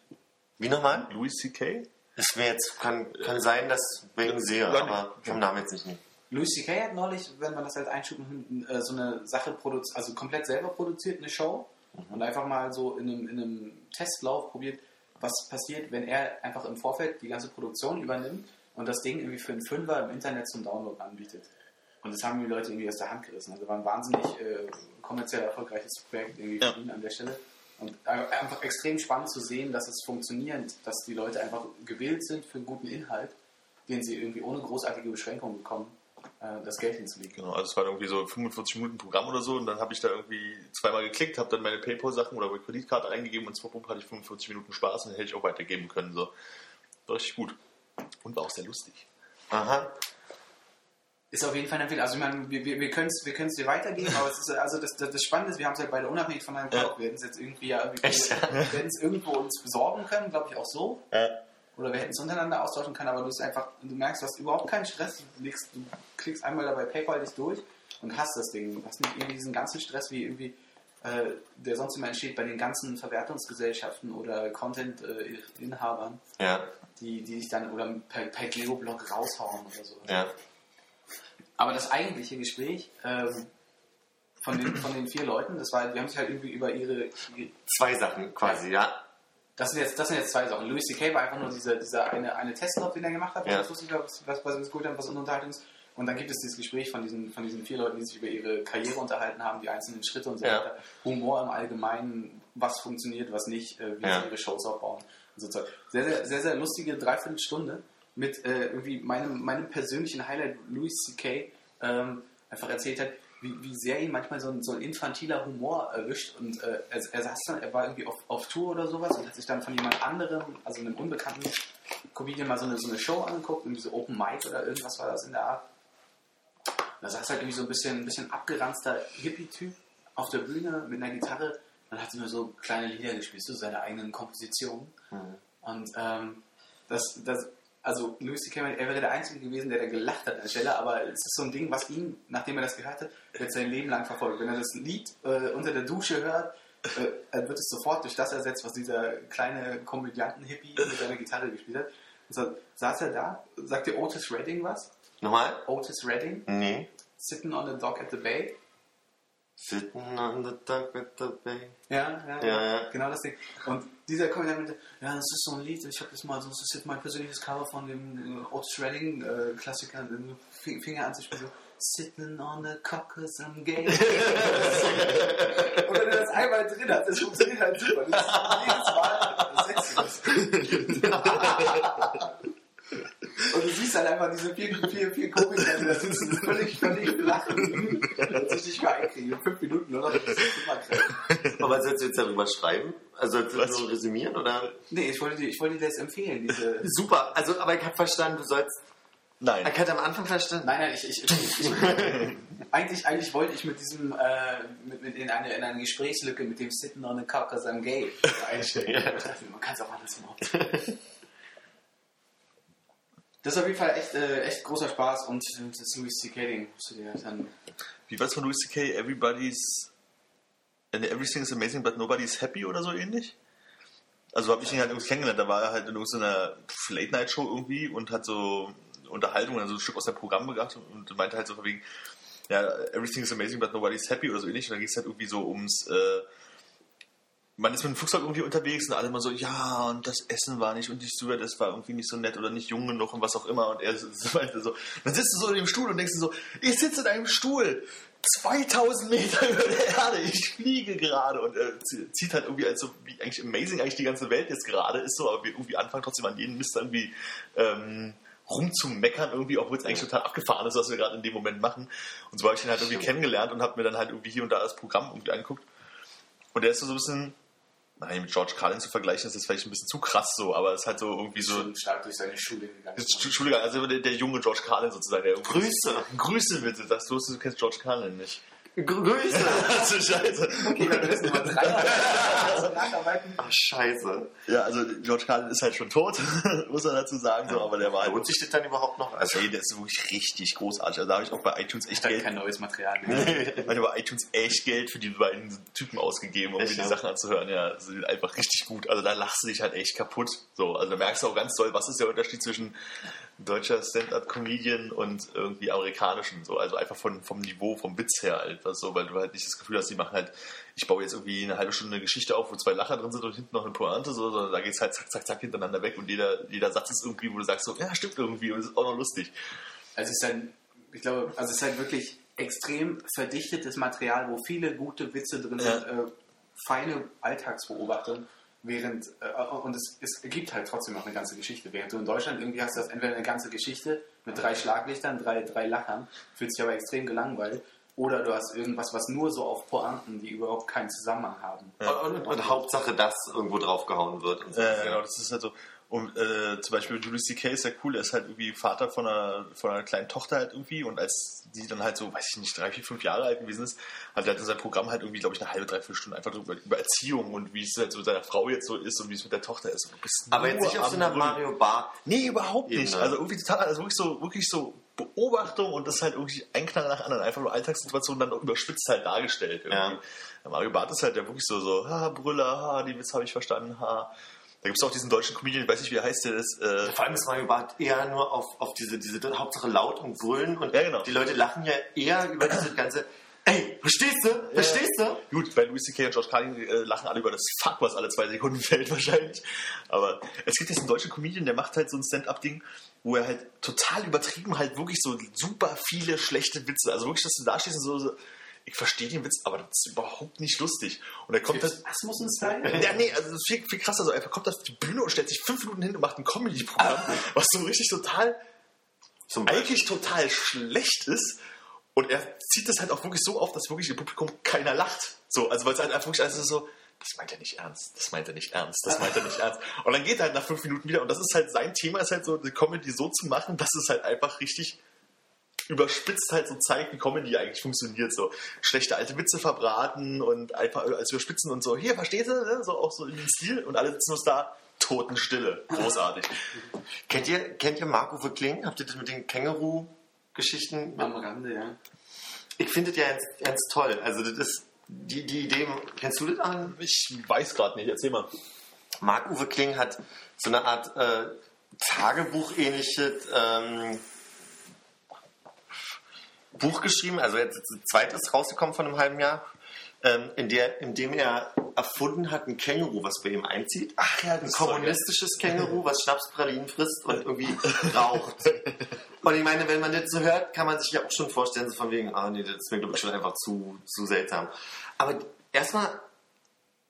Wie nochmal? Louis C.K.? Es wäre jetzt, kann, kann sein, dass ich ihn sehe, Nein, aber vom Namen jetzt nicht. Louis C.K. hat neulich, wenn man das als Einschub nimmt, äh, so eine Sache produziert, also komplett selber produziert, eine Show und einfach mal so in einem, in einem Testlauf probiert, was passiert, wenn er einfach im Vorfeld die ganze Produktion übernimmt und das Ding irgendwie für einen Fünfer im Internet zum Download anbietet. Und das haben die Leute irgendwie aus der Hand gerissen. Also war ein wahnsinnig äh, kommerziell erfolgreiches Projekt irgendwie für Ja. ihn an der Stelle. Und einfach extrem spannend zu sehen, dass es funktioniert, dass die Leute einfach gewillt sind für einen guten Inhalt, den sie irgendwie ohne großartige Beschränkungen bekommen, das Geld hinzulegen. Genau, also es war irgendwie so 45 Minuten Programm oder so und dann habe ich da irgendwie zweimal geklickt, habe dann meine Paypal-Sachen oder meine Kreditkarte eingegeben und zwar hatte ich 45 Minuten Spaß und hätte ich auch weitergeben können. So. War richtig gut. Und war auch sehr lustig. Aha. Ist auf jeden Fall eine Empfehlung. Also ich meine, wir, wir, wir können es wir können's dir weitergeben, aber es ist also das, das, das Spannende ist, wir haben es halt beide unabhängig voneinander gekauft. Wir hätten es jetzt irgendwie ja irgendwie Echt? wir hätten es irgendwo uns besorgen können, glaube ich auch so. Äh, Oder wir hätten es untereinander austauschen können, aber du bist einfach, du merkst, du hast überhaupt keinen Stress, du, legst, du klickst einmal dabei PayPal dich durch und hast das Ding. Du hast nicht irgendwie diesen ganzen Stress, wie irgendwie äh, der sonst immer entsteht bei den ganzen Verwertungsgesellschaften oder Content-Inhabern, Ja, die, die dich dann oder per, per Geoblog raushauen oder so. ja. Aber das eigentliche Gespräch ähm, von, den, von den vier Leuten, das war, wir haben sich halt irgendwie über ihre Zwei Sachen quasi, ja. Das sind jetzt, das sind jetzt zwei Sachen. Louis C.K. war einfach nur dieser, dieser eine, eine Testlauf, den er gemacht hat, Ja. was was, was, uns gut hat, was Unterhaltung ist. Und dann gibt es dieses Gespräch von diesen, von diesen vier Leuten, die sich über ihre Karriere unterhalten haben, die einzelnen Schritte und so Ja. weiter. Humor im Allgemeinen, was funktioniert, was nicht, äh, wie Ja. sie ihre Shows aufbauen und so Zeug. Sehr, sehr, sehr, sehr lustige Dreiviertelstunde mit äh, irgendwie meinem, meinem persönlichen Highlight, Louis C.K. Ähm, einfach erzählt hat, wie, wie sehr ihn manchmal so ein, so ein infantiler Humor erwischt. Und äh, er, er saß dann, er war irgendwie auf, auf Tour oder sowas und hat sich dann von jemand anderem, also einem unbekannten Comedian, mal so eine, so eine Show angeguckt, irgendwie so Open Mic oder irgendwas war das in der Art. Da saß halt irgendwie so ein bisschen, ein bisschen abgeranzter Hippie-Typ auf der Bühne mit einer Gitarre. Dann hat sie nur so kleine Lieder gespielt, so seine eigenen Kompositionen. Und ähm, das, das, also Louis C.K. er wäre der Einzige gewesen, der da gelacht hat an der Stelle, aber es ist so ein Ding, was ihn, nachdem er das gehört hat, wird sein Leben lang verfolgt. Wenn er das Lied äh, unter der Dusche hört, äh, wird es sofort durch das ersetzt, was dieser kleine Komödianten-Hippie mit seiner Gitarre gespielt hat. Und so saß er da, sagt dir Otis Redding was? Nochmal? Otis Redding, Nee. Sitting on the Dock at the Bay. Sitting on the dock at the bay. Ja, ja, Ja, ja. genau das Ding. Und dieser Kommentar meinte, ja, das ist so ein Lied, ich habe das mal, so, das ist jetzt mein persönliches Cover von dem äh, Otis Redding äh, Klassiker, Finger anzuspielen, so, Sitting on the cockers am gate. Und wenn du das einmal drin hast, das funktioniert halt super. Das ist jedes Mal ersetzt. Siehst halt einfach diese vier, vier, vier Komiker, die da sitzen, völlig, völlig flach und sich nicht mehr einkriegen. In fünf Minuten, oder? Das ist immer krass. Aber sollst du jetzt darüber schreiben? Also sollst du so resümieren oder? Nee, ich wollte dir, ich wollte dir das empfehlen, diese. Super, also aber ich habe verstanden, du sollst. Nein. Ich hatte am Anfang verstanden. Nein, nein, ich, ich, ich, ich eigentlich, eigentlich wollte ich mit diesem, äh, mit, mit in, eine, in eine Gesprächslücke mit dem Sitten on the Caucus am Gay einsteigen. Ja. Ich dachte, Man kann es auch anders machen. Das ist auf jeden Fall echt, äh, echt großer Spaß und das Louis C.K. Du dir dann. Wie war es von Louis C.K.? Everybody's. Everything is amazing, but nobody's happy oder so ähnlich? Also habe ich ihn halt irgendwie kennengelernt. Da war er halt in irgendeiner Late-Night-Show irgendwie und hat so Unterhaltung, also ein Stück aus dem Programm gebracht und meinte halt so von wegen, ja, everything is amazing, but nobody's happy oder so ähnlich. Und dann ging es halt irgendwie so ums, äh, man ist mit dem Flugzeug irgendwie unterwegs und alle immer so, ja, und das Essen war nicht und die Stewardess war irgendwie nicht so nett oder nicht jung genug und was auch immer. Und er so, so dann sitzt du so in dem Stuhl und denkst dir so, ich sitze in einem Stuhl, 2000 Meter über der Erde, ich fliege gerade und er zieht halt irgendwie als so, wie eigentlich amazing eigentlich die ganze Welt jetzt gerade ist, so, aber wir irgendwie anfangen trotzdem an jeden Mist irgendwie ähm, rumzumeckern irgendwie, obwohl es eigentlich total abgefahren ist, was wir gerade in dem Moment machen. Und so habe ich ihn halt irgendwie kennengelernt und habe mir dann halt irgendwie hier und da das Programm irgendwie angeguckt. Und der ist so ein bisschen, nein, mit George Carlin zu vergleichen, das ist vielleicht ein bisschen zu krass so, aber es ist halt so irgendwie so. stark durch seine Schule gegangen. Das ist- Entschuldigung, also der, der junge George Carlin sozusagen. Der Grüße. Grüße bitte, das du, du kennst George Carlin nicht. Grüße! Also scheiße. Okay, dann müssen wir drei nacharbeiten. Ach, scheiße. Ja, also George Carlin ist halt schon tot, muss man dazu sagen, so, aber der war halt. Lohnt sich das dann überhaupt noch? Also, Ey, der ist wirklich richtig großartig. Also da habe ich auch bei iTunes echt Geld, Kein neues Material mehr. habe ich bei iTunes echt Geld für die beiden Typen ausgegeben, um mir die ja? Sachen anzuhören. Ja, sie sind einfach richtig gut. Also da lachst du dich halt echt kaputt. So, also da merkst du auch ganz doll, was ist der Unterschied zwischen deutscher Stand-up-Comedian und irgendwie amerikanischen. So, also einfach von, vom Niveau, vom Witz her halt, was so, weil du halt nicht das Gefühl hast, die machen halt, ich baue jetzt irgendwie eine halbe Stunde eine Geschichte auf, wo zwei Lacher drin sind und hinten noch eine Pointe, so, sondern da geht's halt zack, zack, zack hintereinander weg und jeder, jeder Satz ist irgendwie, wo du sagst so, ja, stimmt irgendwie und es ist auch noch lustig. Also es ist halt, ich glaube, also es ist halt wirklich extrem verdichtetes Material, wo viele gute Witze drin Ja. sind, äh, feine Alltagsbeobachtung, während äh, und es, es gibt halt trotzdem noch eine ganze Geschichte. Während du in Deutschland irgendwie hast, du das entweder eine ganze Geschichte mit drei Schlaglichtern, drei, drei Lachern, fühlt sich aber extrem gelangweilt, oder du hast irgendwas, was nur so auf Pointen, die überhaupt keinen Zusammenhang haben. und, und, und Hauptsache, dass irgendwo draufgehauen wird. Und so. Ja, genau, das ist halt so. Und äh, zum Beispiel Julius C.K. ist ja cool, er ist halt irgendwie Vater von einer, von einer kleinen Tochter halt irgendwie und als die dann halt so, weiß ich nicht, drei, vier, fünf Jahre alt gewesen ist, hat er halt in seinem Programm halt irgendwie, glaube ich, eine halbe, dreiviertel Stunde einfach drüber, über Erziehung und wie es halt so mit seiner Frau jetzt so ist und wie es mit der Tochter ist. Aber jetzt nicht auf so einer. Mario Bart. Nee, überhaupt nicht. Ebene. Also irgendwie total, also wirklich so, wirklich so Beobachtung und das halt irgendwie ein Knall nach anderen. Einfach nur Alltagssituationen dann auch überspitzt halt dargestellt. Irgendwie. Ja. Mario Barth ist halt ja wirklich so, so, ha, Brüller, ha, die Witz habe ich verstanden, ha. Da gibt es auch diesen deutschen Comedian, ich weiß nicht, wie er heißt, der ist, äh, Vor allem ist Mario Bart eher nur auf, auf diese, diese Hauptsache laut und brüllen und Ja, genau. die Leute lachen ja eher über diese ganze. Ey, verstehst du? Verstehst du? Gut, bei Louis C.K. und George Carlin äh, lachen alle über das Fuck, was alle zwei Sekunden fällt wahrscheinlich. Aber es gibt jetzt einen deutschen Comedian, der macht halt so ein Stand-Up-Ding, wo er halt total übertrieben halt wirklich so super viele schlechte Witze, also wirklich, dass du da stehst und so, so ich verstehe den Witz, aber das ist überhaupt nicht lustig. Und er kommt halt... Asmussen-Style? Ja, nee, also das ist viel, viel krasser. So, er kommt auf die Bühne und stellt sich fünf Minuten hin und macht ein Comedy-Programm, was so richtig total Zum Beispiel. eigentlich total schlecht ist. Und er zieht das halt auch wirklich so auf, dass wirklich im Publikum keiner lacht. So, also weil es halt einfach wirklich alles ist so, das meint er nicht ernst, das meint er nicht ernst, das meint er nicht ernst. Und dann geht er halt nach fünf Minuten wieder und das ist halt sein Thema, ist halt so, eine Comedy so zu machen, dass es halt einfach richtig überspitzt halt so zeigt, wie Comedy eigentlich funktioniert. So schlechte alte Witze verbraten und einfach als überspitzen und so, hier, versteht ihr? ne? So auch so in den Stil und alle sitzen uns da, Totenstille. Großartig. Kennt ihr, kennt ihr Marco Kling? Habt ihr das mit den Känguru-Geschichten? Am Rande, ja. Ich finde das ja ganz, ganz toll. Also, das ist die, die Idee. Kennst du das an? Ich weiß gerade nicht, erzähl mal. Marc-Uwe Kling hat so eine Art äh, Tagebuch-ähnliches ähm, Buch geschrieben, also jetzt ist das zweites rausgekommen von einem halben Jahr, ähm, in, der, in dem er erfunden hat, ein Känguru, was bei ihm einzieht. Ach ja, Ein kommunistisches Känguru, was Schnapspralinen frisst und irgendwie raucht. Und ich meine, wenn man das so hört, kann man sich ja auch schon vorstellen, so von wegen, ah nee, das ist mir glaube ich schon einfach zu, zu seltsam. Aber erstmal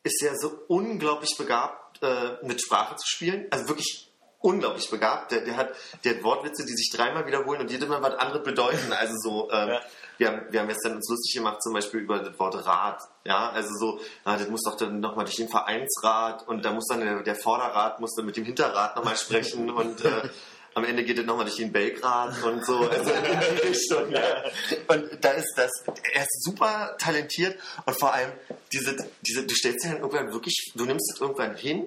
ist er so unglaublich begabt, äh, mit Sprache zu spielen. Also wirklich unglaublich begabt. Der, der, hat, der hat Wortwitze, die sich dreimal wiederholen und jedes Mal was anderes bedeuten. Also so, ähm, Ja. wir, haben, wir haben gestern uns lustig gemacht, zum Beispiel über das Wort Rat. Ja, also so, ah, das muss doch dann nochmal durch den Vereinsrat und da muss dann der, der Vorderrat muss dann mit dem Hinterrat nochmal sprechen und äh, am Ende geht es nochmal durch den Belgrad und so, also in die Richtung. Ja. Und da ist das, er ist super talentiert und vor allem, diese, diese, du stellst dir dann irgendwann wirklich, du nimmst es irgendwann hin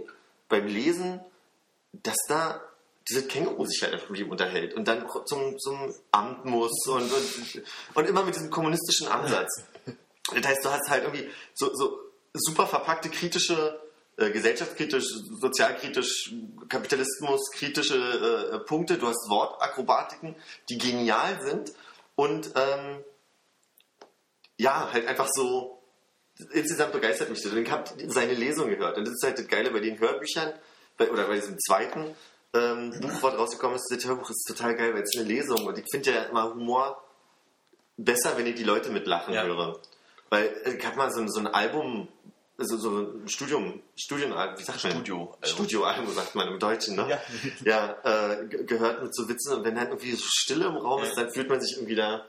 beim Lesen, dass da diese Känguru sich halt einfach mit ihm unterhält und dann zum, zum Amt muss und, und, und immer mit diesem kommunistischen Ansatz. Das heißt, du hast halt irgendwie so, so super verpackte kritische, äh, gesellschaftskritisch, sozialkritisch, kapitalismuskritische äh, Punkte. Du hast Wortakrobatiken, die genial sind und ähm, ja, halt einfach so insgesamt begeistert mich das. Und ich habe seine Lesung gehört und das ist halt das Geile bei den Hörbüchern bei, oder bei diesem zweiten ähm, Buch, was rausgekommen ist, das Hörbuch ist total geil, weil es eine Lesung und ich finde ja immer Humor besser, wenn ich die Leute mitlachen Ja. höre. Weil äh, ich habe mal so, so ein Album, so, so ein Studium, Studienalbum, wie sagt man? Studioalbum. Studioalbum sagt man im Deutschen, ne? Ja. Ja, äh, ge- gehört mit so Witzen und wenn dann irgendwie so Stille im Raum ist, dann fühlt man sich irgendwie da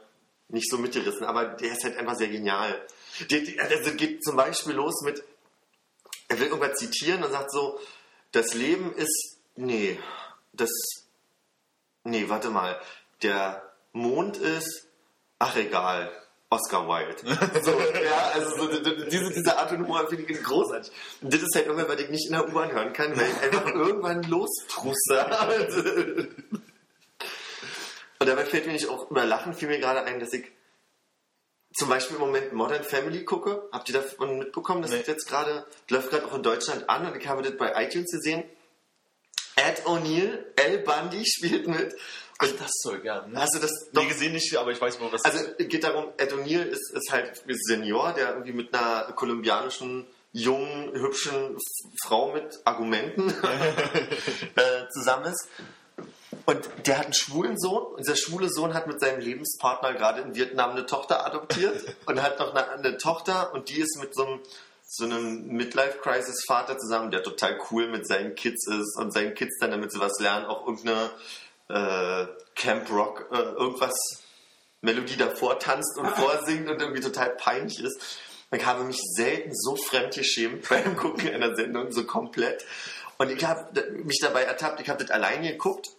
nicht so mitgerissen. Aber der ist halt einfach sehr genial. Der, der, also geht zum Beispiel los mit, er will irgendwas zitieren und sagt so, das Leben ist, nee, das, nee, warte mal, der Mond ist, ach egal, Oscar Wilde. So, ja, also so, diese, diese Art von Humor finde ich großartig. Und das ist halt irgendwann, was ich nicht in der U-Bahn hören kann, weil ich einfach irgendwann lospruste. Und dabei fällt mir nicht auch über Lachen fiel mir gerade ein, dass ich zum Beispiel im Moment Modern Family gucke. Habt ihr davon mitbekommen? Das Nee. jetzt gerade, läuft gerade auch in Deutschland an und ich habe das bei iTunes gesehen. Ed O'Neill, Al Bundy spielt mit. Und Das Zeug, ja. Ne? hast du das Nee, gesehen nicht, aber ich weiß, wo was also es geht darum, Ed O'Neill ist, ist halt Senior, der irgendwie mit einer kolumbianischen, jungen, hübschen Frau mit Argumenten äh, zusammen ist. Und der hat einen schwulen Sohn und dieser schwule Sohn hat mit seinem Lebenspartner gerade in Vietnam eine Tochter adoptiert und hat noch eine, eine Tochter und die ist mit so einem so einem Midlife-Crisis-Vater zusammen, der total cool mit seinen Kids ist und seinen Kids dann, damit sie was lernen, auch irgendeine äh, Camp Rock, äh, irgendwas Melodie davor tanzt und vorsingt und irgendwie total peinlich ist. Ich habe mich selten so fremd geschämt beim Gucken einer Sendung, so komplett. Und ich habe mich dabei ertappt, ich habe das alleine geguckt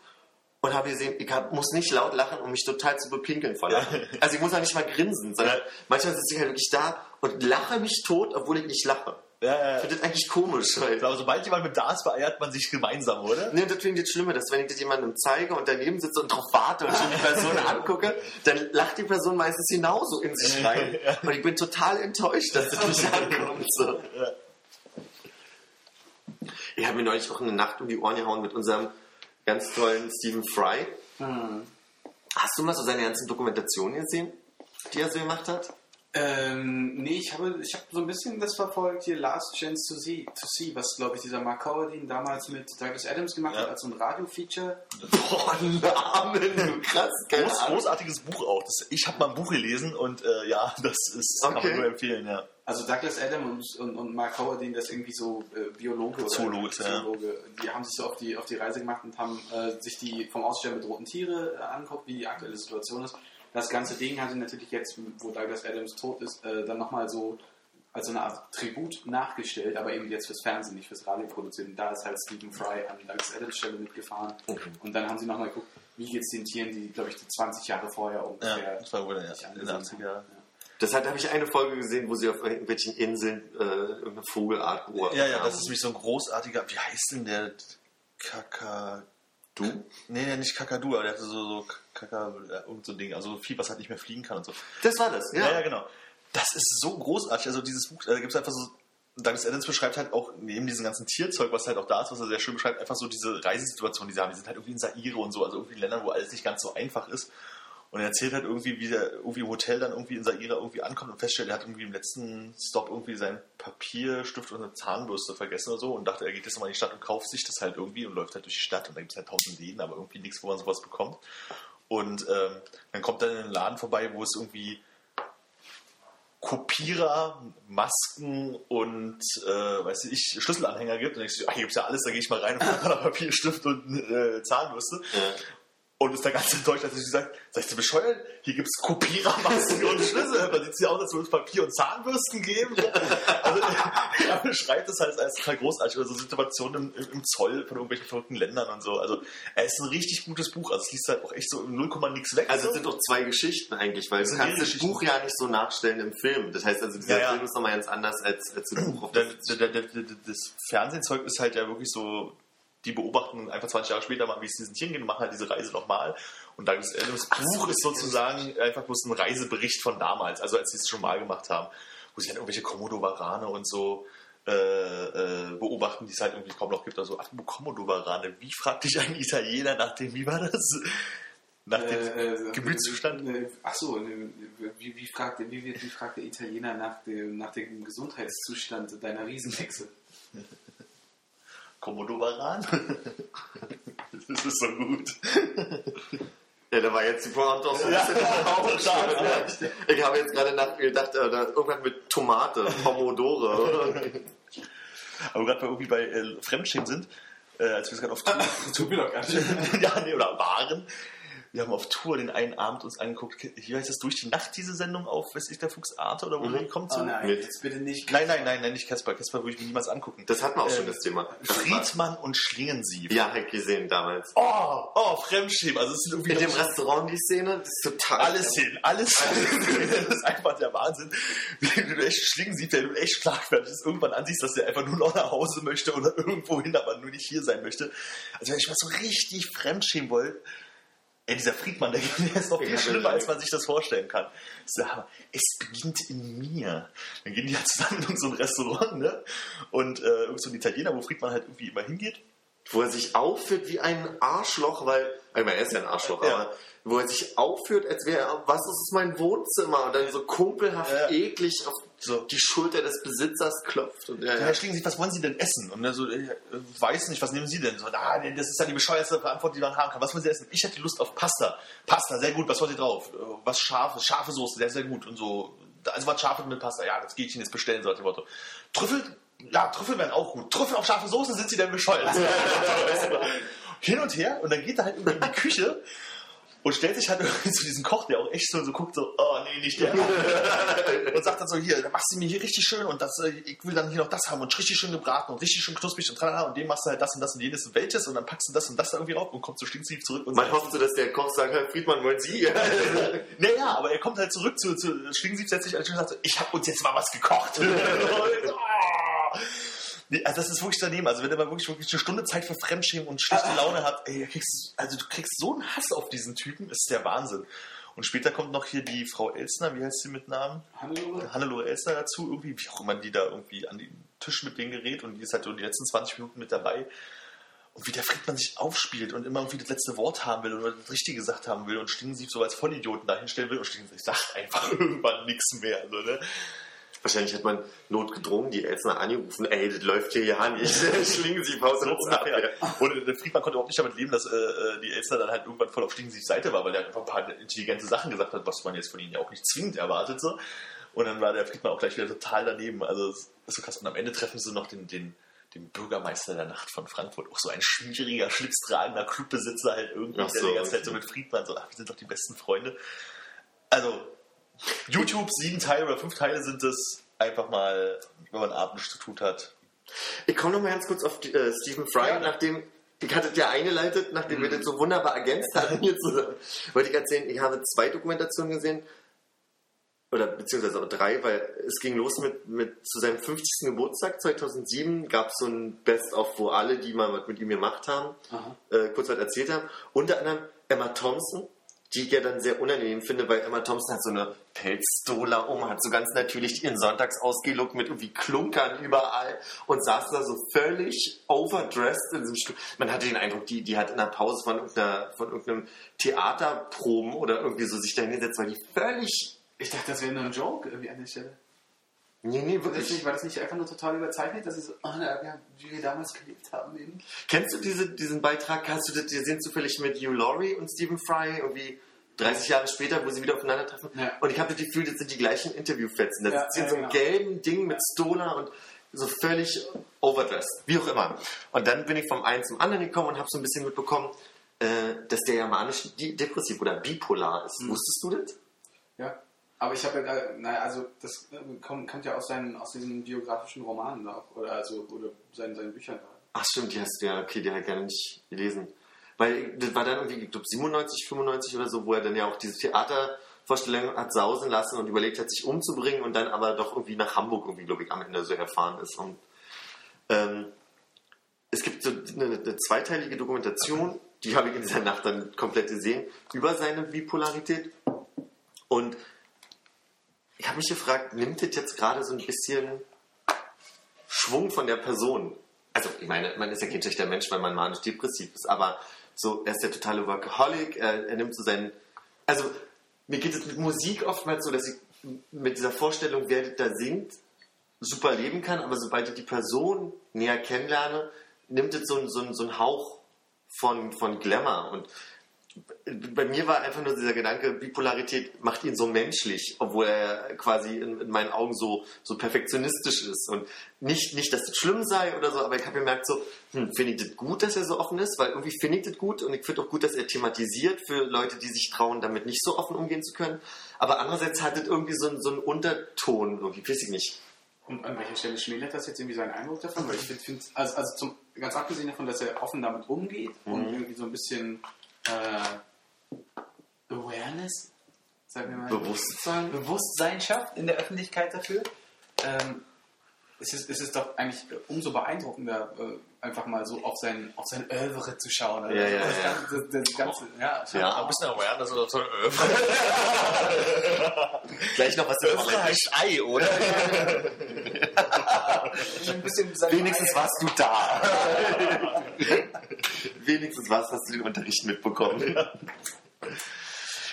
und habe gesehen, ich hab, muss nicht laut lachen, um mich total zu bepinkeln vor Lachen. Also ich muss auch nicht mal grinsen, sondern Ja. manchmal sitze ich halt wirklich da und lache mich tot, obwohl ich nicht lache. Ja, ja, Ich ja. finde das eigentlich komisch. Weil Aber sobald jemand mit da ist, vereiert man sich gemeinsam, oder? Nee, das finde ich das Schlimme, dass wenn ich das jemandem zeige und daneben sitze und drauf warte und schon die Person angucke, dann lacht die Person meistens genauso in sich rein. Und ich bin total enttäuscht, dass das nicht ankommt. So. Ich habe mir neulich auch eine Nacht um die Ohren gehauen mit unserem ganz tollen Stephen Fry. Hast du mal so seine ganzen Dokumentationen gesehen, die er so gemacht hat? Ähm, nee, ich habe, ich habe so ein bisschen das verfolgt, hier Last Chance to See, to see was, glaube ich, dieser Mark Cowardin damals mit Douglas Adams gemacht Ja. hat, als so ein Radio-Feature. Boah, Namen, du krass, keine Groß, großartiges Buch auch. Das, ich habe mal ein Buch gelesen und äh, ja, das ist, kann Okay. man nur empfehlen, ja. Also Douglas Adams und, und, und Mark Cowardin, das ist irgendwie so äh, Biologe oder Zoologe, ja. Zoologe. Die haben sich so auf die, auf die Reise gemacht und haben äh, sich die vom Aussterben bedrohten Tiere äh, angeguckt, wie die aktuelle Situation ist. Das ganze Ding haben sie natürlich jetzt, wo Douglas Adams tot ist, äh, dann nochmal so als so eine Art Tribut nachgestellt, aber eben jetzt fürs Fernsehen, nicht fürs Radio produziert. Und da ist halt Stephen Fry an Douglas Adams Stelle mitgefahren. Und dann haben sie nochmal geguckt, wie geht es den Tieren, die, glaube ich, die 20 Jahre vorher ungefähr Ja, das war wohl ja, in den angesehen 80er Jahren. Das hat, habe ich eine Folge gesehen, wo sie auf irgendwelchen Inseln äh, irgendeine Vogelart beobachtet Ja, ja, haben. das ist nämlich so ein großartiger, wie heißt denn der? Kakadu? Nee, nee, nicht Kakadu, aber der hatte so, so Kaka, äh, irgend so ein Ding, also viel, was halt nicht mehr fliegen kann und so. Das war das, ja. Ja, ja, genau. Das ist so großartig. Also dieses Buch, da gibt es einfach so. Douglas Adams beschreibt halt auch neben diesem ganzen Tierzeug, was halt auch da ist, was er sehr schön beschreibt, einfach so diese Reisesituation, die sie haben. Die sind halt irgendwie in Saire und so, also irgendwie in Ländern, wo alles nicht ganz so einfach ist. Und er erzählt halt irgendwie, wie der irgendwie im Hotel dann irgendwie in Saire irgendwie ankommt und feststellt, er hat irgendwie im letzten Stop irgendwie sein Papierstift und eine Zahnbürste vergessen oder so und dachte, er geht jetzt nochmal in die Stadt und kauft sich das halt irgendwie und läuft halt durch die Stadt und da gibt es halt tausend Läden, aber irgendwie nichts, wo man sowas bekommt. Und ähm, dann kommt er in einen Laden vorbei, wo es irgendwie Kopierer, Masken und äh, weiß ich, Schlüsselanhänger gibt. Und ich so, ach, hier gibt's ja alles, da gehe ich mal rein und mal Papierstift und äh, Zahnbürste. Und ist da ganz enttäuscht, dass sie sagt, seid ihr bescheuert? Hier gibt's Kopierer, Masken und Schlüssel. Man sieht ja auch, dass wir uns Papier und Zahnbürsten geben. Also er beschreibt es halt als total großartig. Oder so Situationen im, im Zoll von irgendwelchen verrückten Ländern und so. Also er ist ein richtig gutes Buch. Also es liest halt auch echt so im 0, nix weg. Also so. es sind doch zwei Geschichten eigentlich, weil Das du kannst das. Buch ja nicht so nachstellen im Film. Das heißt also, dieser Ja, ja. Film ist nochmal ganz anders als, als das Buch. Der- der- der- der- das Fernsehzeug ist halt ja wirklich so, die beobachten einfach 20 Jahre später mal, wie es diesen Tieren geht und machen halt diese Reise nochmal. Und Douglas Adams Buch ist sozusagen einfach bloß ein Reisebericht von damals, also als sie es schon mal gemacht haben, wo sie halt irgendwelche Komodo-Warane und so äh, äh, beobachten, die es halt irgendwie kaum noch gibt. Also, ach, du Komodo-Warane, wie fragt dich ein Italiener nach dem, wie war das? Nach dem Äh, äh, Gemütszustand? Äh, ach so, äh, wie, wie, fragt, der- wie, wie fragt der Italiener nach dem, nach dem Gesundheitszustand deiner Riesenechse? Komodo-Waran? das ist so gut. Ja, da war jetzt die Pointe auch so ein bisschen total. Ich habe jetzt gerade nachgedacht, äh, irgendwann mit Tomate, Pomodore. Aber gerade irgendwie bei äh, Fremdschämen sind, äh, als wir es gerade auf Tut mir doch gar nicht. ja, nee, oder waren, Wir haben auf Tour den einen Abend uns angeguckt. Wie heißt das durch die Nacht, diese Sendung auf Weiß ich der Fuchs Arte oder wo Mhm. kommt? Oh So? nein, Mit- jetzt bitte nicht. Nein, nein, nein, nein, nicht Casper. Casper würde ich mir niemals angucken. Das hatten wir auch schon, Ähm, das Thema. Friedmann und Schlingensief. Ja, hab ich gesehen damals. Oh, oh, Fremdschämen. Also es sind irgendwie In dem Restaurant die Szene, das ist total. alles hin, alles hin. Das ist einfach der Wahnsinn. Wie du echt Schlingensief, der du echt schlagfertig ist, irgendwann ansiehst, dass der einfach nur noch nach Hause möchte oder irgendwo hin, aber nur nicht hier sein möchte. Also wenn ich mal so richtig fremdschämen wollte, ey, dieser Friedmann, der, der ist noch viel Ja, schlimmer, als man sich das vorstellen kann. So, aber es beginnt in mir. Dann gehen die ja zusammen in so ein Restaurant, ne? Und äh, irgend so ein Italiener, wo Friedmann halt irgendwie immer hingeht. wo er sich aufführt wie ein Arschloch, weil, ich meine, er ist ja ein Arschloch, Ja. aber wo er sich aufführt, als wäre er, was ist mein Wohnzimmer? Und dann so kumpelhaft Ja. eklig auf So. die Schulter des Besitzers klopft. Und ja, Ja. Herr Schlingensief, was wollen Sie denn essen? Und er so, äh, weiß nicht, was nehmen Sie denn? So, ah, das ist ja die bescheuerste Antwort, die man haben kann. Was wollen Sie essen? Ich hätte Lust auf Pasta. Pasta, sehr gut. Was wollen Sie drauf? Äh, Was Scharfes, scharfe Soße, sehr, sehr gut. Und so, also was Scharfes mit Pasta. Ja, das gehe ich Ihnen jetzt bestellen, so dem Motto. Trüffel, ja, Trüffel wären auch gut. Trüffel auf scharfe Soße, sind Sie denn bescheuert? Hin und her. Und dann geht er halt irgendwie in die Küche und stellt sich halt irgendwie zu diesem Koch, der auch echt so, so guckt, so, oh nee, nicht der. und sagt dann so, hier, dann machst du mir hier richtig schön und das, äh, ich will dann hier noch das haben und richtig schön gebraten und richtig schön knusprig und tralala und dem machst du halt das und das und jenes und welches und dann packst du das und das da irgendwie rauf und kommst so stinkstief zurück und Man sagst, hofft so, dass der Koch sagt, Herr Friedmann, wollen Sie? naja, aber er kommt halt zurück zu, zu Schlingensief, setzt sich an den und sagt so, ich habe uns jetzt mal was gekocht. Und ich so, oh. Nee, also das ist wirklich daneben. Also wenn ihr mal wirklich, wirklich eine Stunde Zeit für Fremdschämen und schlechte Laune habt, ey, du kriegst, also du kriegst so einen Hass auf diesen Typen, ist der Wahnsinn. Und später kommt noch hier die Frau Elsner, wie heißt sie mit Namen? Hannelore? Hannelore Elsner dazu, irgendwie, wie auch immer die da irgendwie an den Tisch mit denen gerät und die ist halt so die letzten 20 Minuten mit dabei. Und wie der Friedmann sich aufspielt und immer irgendwie das letzte Wort haben will oder das Richtige gesagt haben will und Schlingensief so als Vollidioten dahinstellen will und Schlingensief sagt einfach irgendwann nichts mehr. So, ne? Wahrscheinlich hat man notgedrungen die Elsner angerufen, ey, das läuft hier ja nicht. Schlingen Sie Pause So ungefähr. Und der Friedmann konnte überhaupt nicht damit leben, dass äh, äh, die Elster dann halt irgendwann voll auf Schlingensiefs Seite war, weil er einfach ein paar intelligente Sachen gesagt hat, was man jetzt von ihnen ja auch nicht zwingend erwartet. So. Und dann war der Friedmann auch gleich wieder total daneben. Also ist so krass. Und am Ende treffen sie noch den, den, den Bürgermeister der Nacht von Frankfurt. Auch so ein schwieriger, schlipstragender Clubbesitzer halt irgendwie, Ach der so, die ganze Zeit so mit Friedmann so, ach, wir sind doch die besten Freunde. Also, YouTube, sieben Teile oder fünf Teile sind es. Einfach mal, wenn man abends zu tun hat. Ich komme noch mal ganz kurz auf die, äh, Stephen Fry, Ja. nachdem ich hatte ja eingeleitet, nachdem wir das so wunderbar ergänzt hatten hier zusammen. Wollte ich erzählen, ich habe zwei Dokumentationen gesehen, oder beziehungsweise auch drei, weil es ging los mit, mit zu seinem 50. Geburtstag 2007 gab es so ein Best-of, wo alle, die mal was mit ihm gemacht haben, äh, kurz was erzählt haben. Unter anderem Emma Thompson, die ich ja dann sehr unangenehm finde, weil Emma Thompson hat so eine Pelzstola um, hat so ganz natürlich ihren Sonntagsausgelook mit irgendwie Klunkern überall und saß da so völlig overdressed in diesem Stuhl. Man hatte den Eindruck, die, die hat in der Pause von, irgendeiner, von irgendeinem Theaterproben oder irgendwie so sich da hingesetzt, weil die völlig... Ich dachte, das wäre nur ein Joke irgendwie an der Stelle. Nee, nee, War das, wirklich. nicht, war das nicht einfach nur total überzeichnet, dass sie so, oh, na, ja, wie wir damals gelebt haben eben? Kennst du diese, diesen Beitrag? Hast du das gesehen zufällig mit Hugh Laurie und Stephen Fry irgendwie 30 Jahre später, wo sie wieder aufeinandertreffen? Ja. Und ich habe das Gefühl, das sind die gleichen Interviewfetzen. Das Ja, ist in ja, so einem genau. gelben Ding mit Stola und so völlig overdressed. Wie auch immer. Und dann bin ich vom einen zum anderen gekommen und habe so ein bisschen mitbekommen, äh, dass der ja manisch depressiv oder bipolar ist. Mhm. Wusstest du das? Ja. Aber ich habe ja, naja, also das äh, kommt, kommt ja aus, seinen, aus diesen biografischen Romanen auch, oder also oder seinen, seinen Büchern da. Ach stimmt, die hast du ja, okay, die ich gar nicht gelesen. Weil das war dann irgendwie, ich glaube 97, 95 oder so, wo er dann ja auch diese Theatervorstellung hat sausen lassen und überlegt hat, sich umzubringen und dann aber doch irgendwie nach Hamburg irgendwie, glaube ich, am Ende so erfahren ist. Und ähm, es gibt so eine, eine zweiteilige Dokumentation, die habe ich in dieser Nacht dann komplett gesehen, über seine Bipolarität. Und ich habe mich gefragt, nimmt das jetzt gerade so ein bisschen Schwung von der Person? Also, ich meine, man ist ja kein schlechter Mensch, weil man manisch-depressiv ist, aber so, er ist der totale Workaholic, er, er nimmt so seinen. Also, mir geht es mit Musik oftmals so, dass ich mit dieser Vorstellung, wer da singt, super leben kann, aber sobald ich die Person näher kennenlerne, nimmt es so, so, so einen Hauch von, von Glamour. Und bei mir war einfach nur dieser Gedanke, Bipolarität macht ihn so menschlich, obwohl er quasi in, in meinen Augen so, so perfektionistisch ist. Und nicht, nicht, dass das schlimm sei oder so, aber ich habe gemerkt, so, hm, finde ich das gut, dass er so offen ist, weil irgendwie finde ich das gut und ich finde auch gut, dass er thematisiert für Leute, die sich trauen, damit nicht so offen umgehen zu können. Aber andererseits hat das irgendwie so, einen- so einen Unterton, irgendwie, weiß ich nicht. Und an welcher Stelle schmälert das jetzt irgendwie seinen Eindruck davon? Weil ich finde, find, also, also zum, ganz abgesehen davon, dass er offen damit umgeht und irgendwie so ein bisschen äh, Awareness, sagen wir mal, Bewusstsein. Bewusstsein schafft in der Öffentlichkeit dafür, ähm, es ist, es ist doch eigentlich umso beeindruckender, äh, einfach mal so auf sein, auf sein Övre zu schauen. Also Ja, ja, das, ja. Ganze, das, das Ganze, ja, schon. Ja. Ein bisschen Awareness oder so. Gleich noch was zu Öffne heißt Ei, oder? ein Wenigstens warst du da. Wenigstens warst, hast du den Unterricht mitbekommen.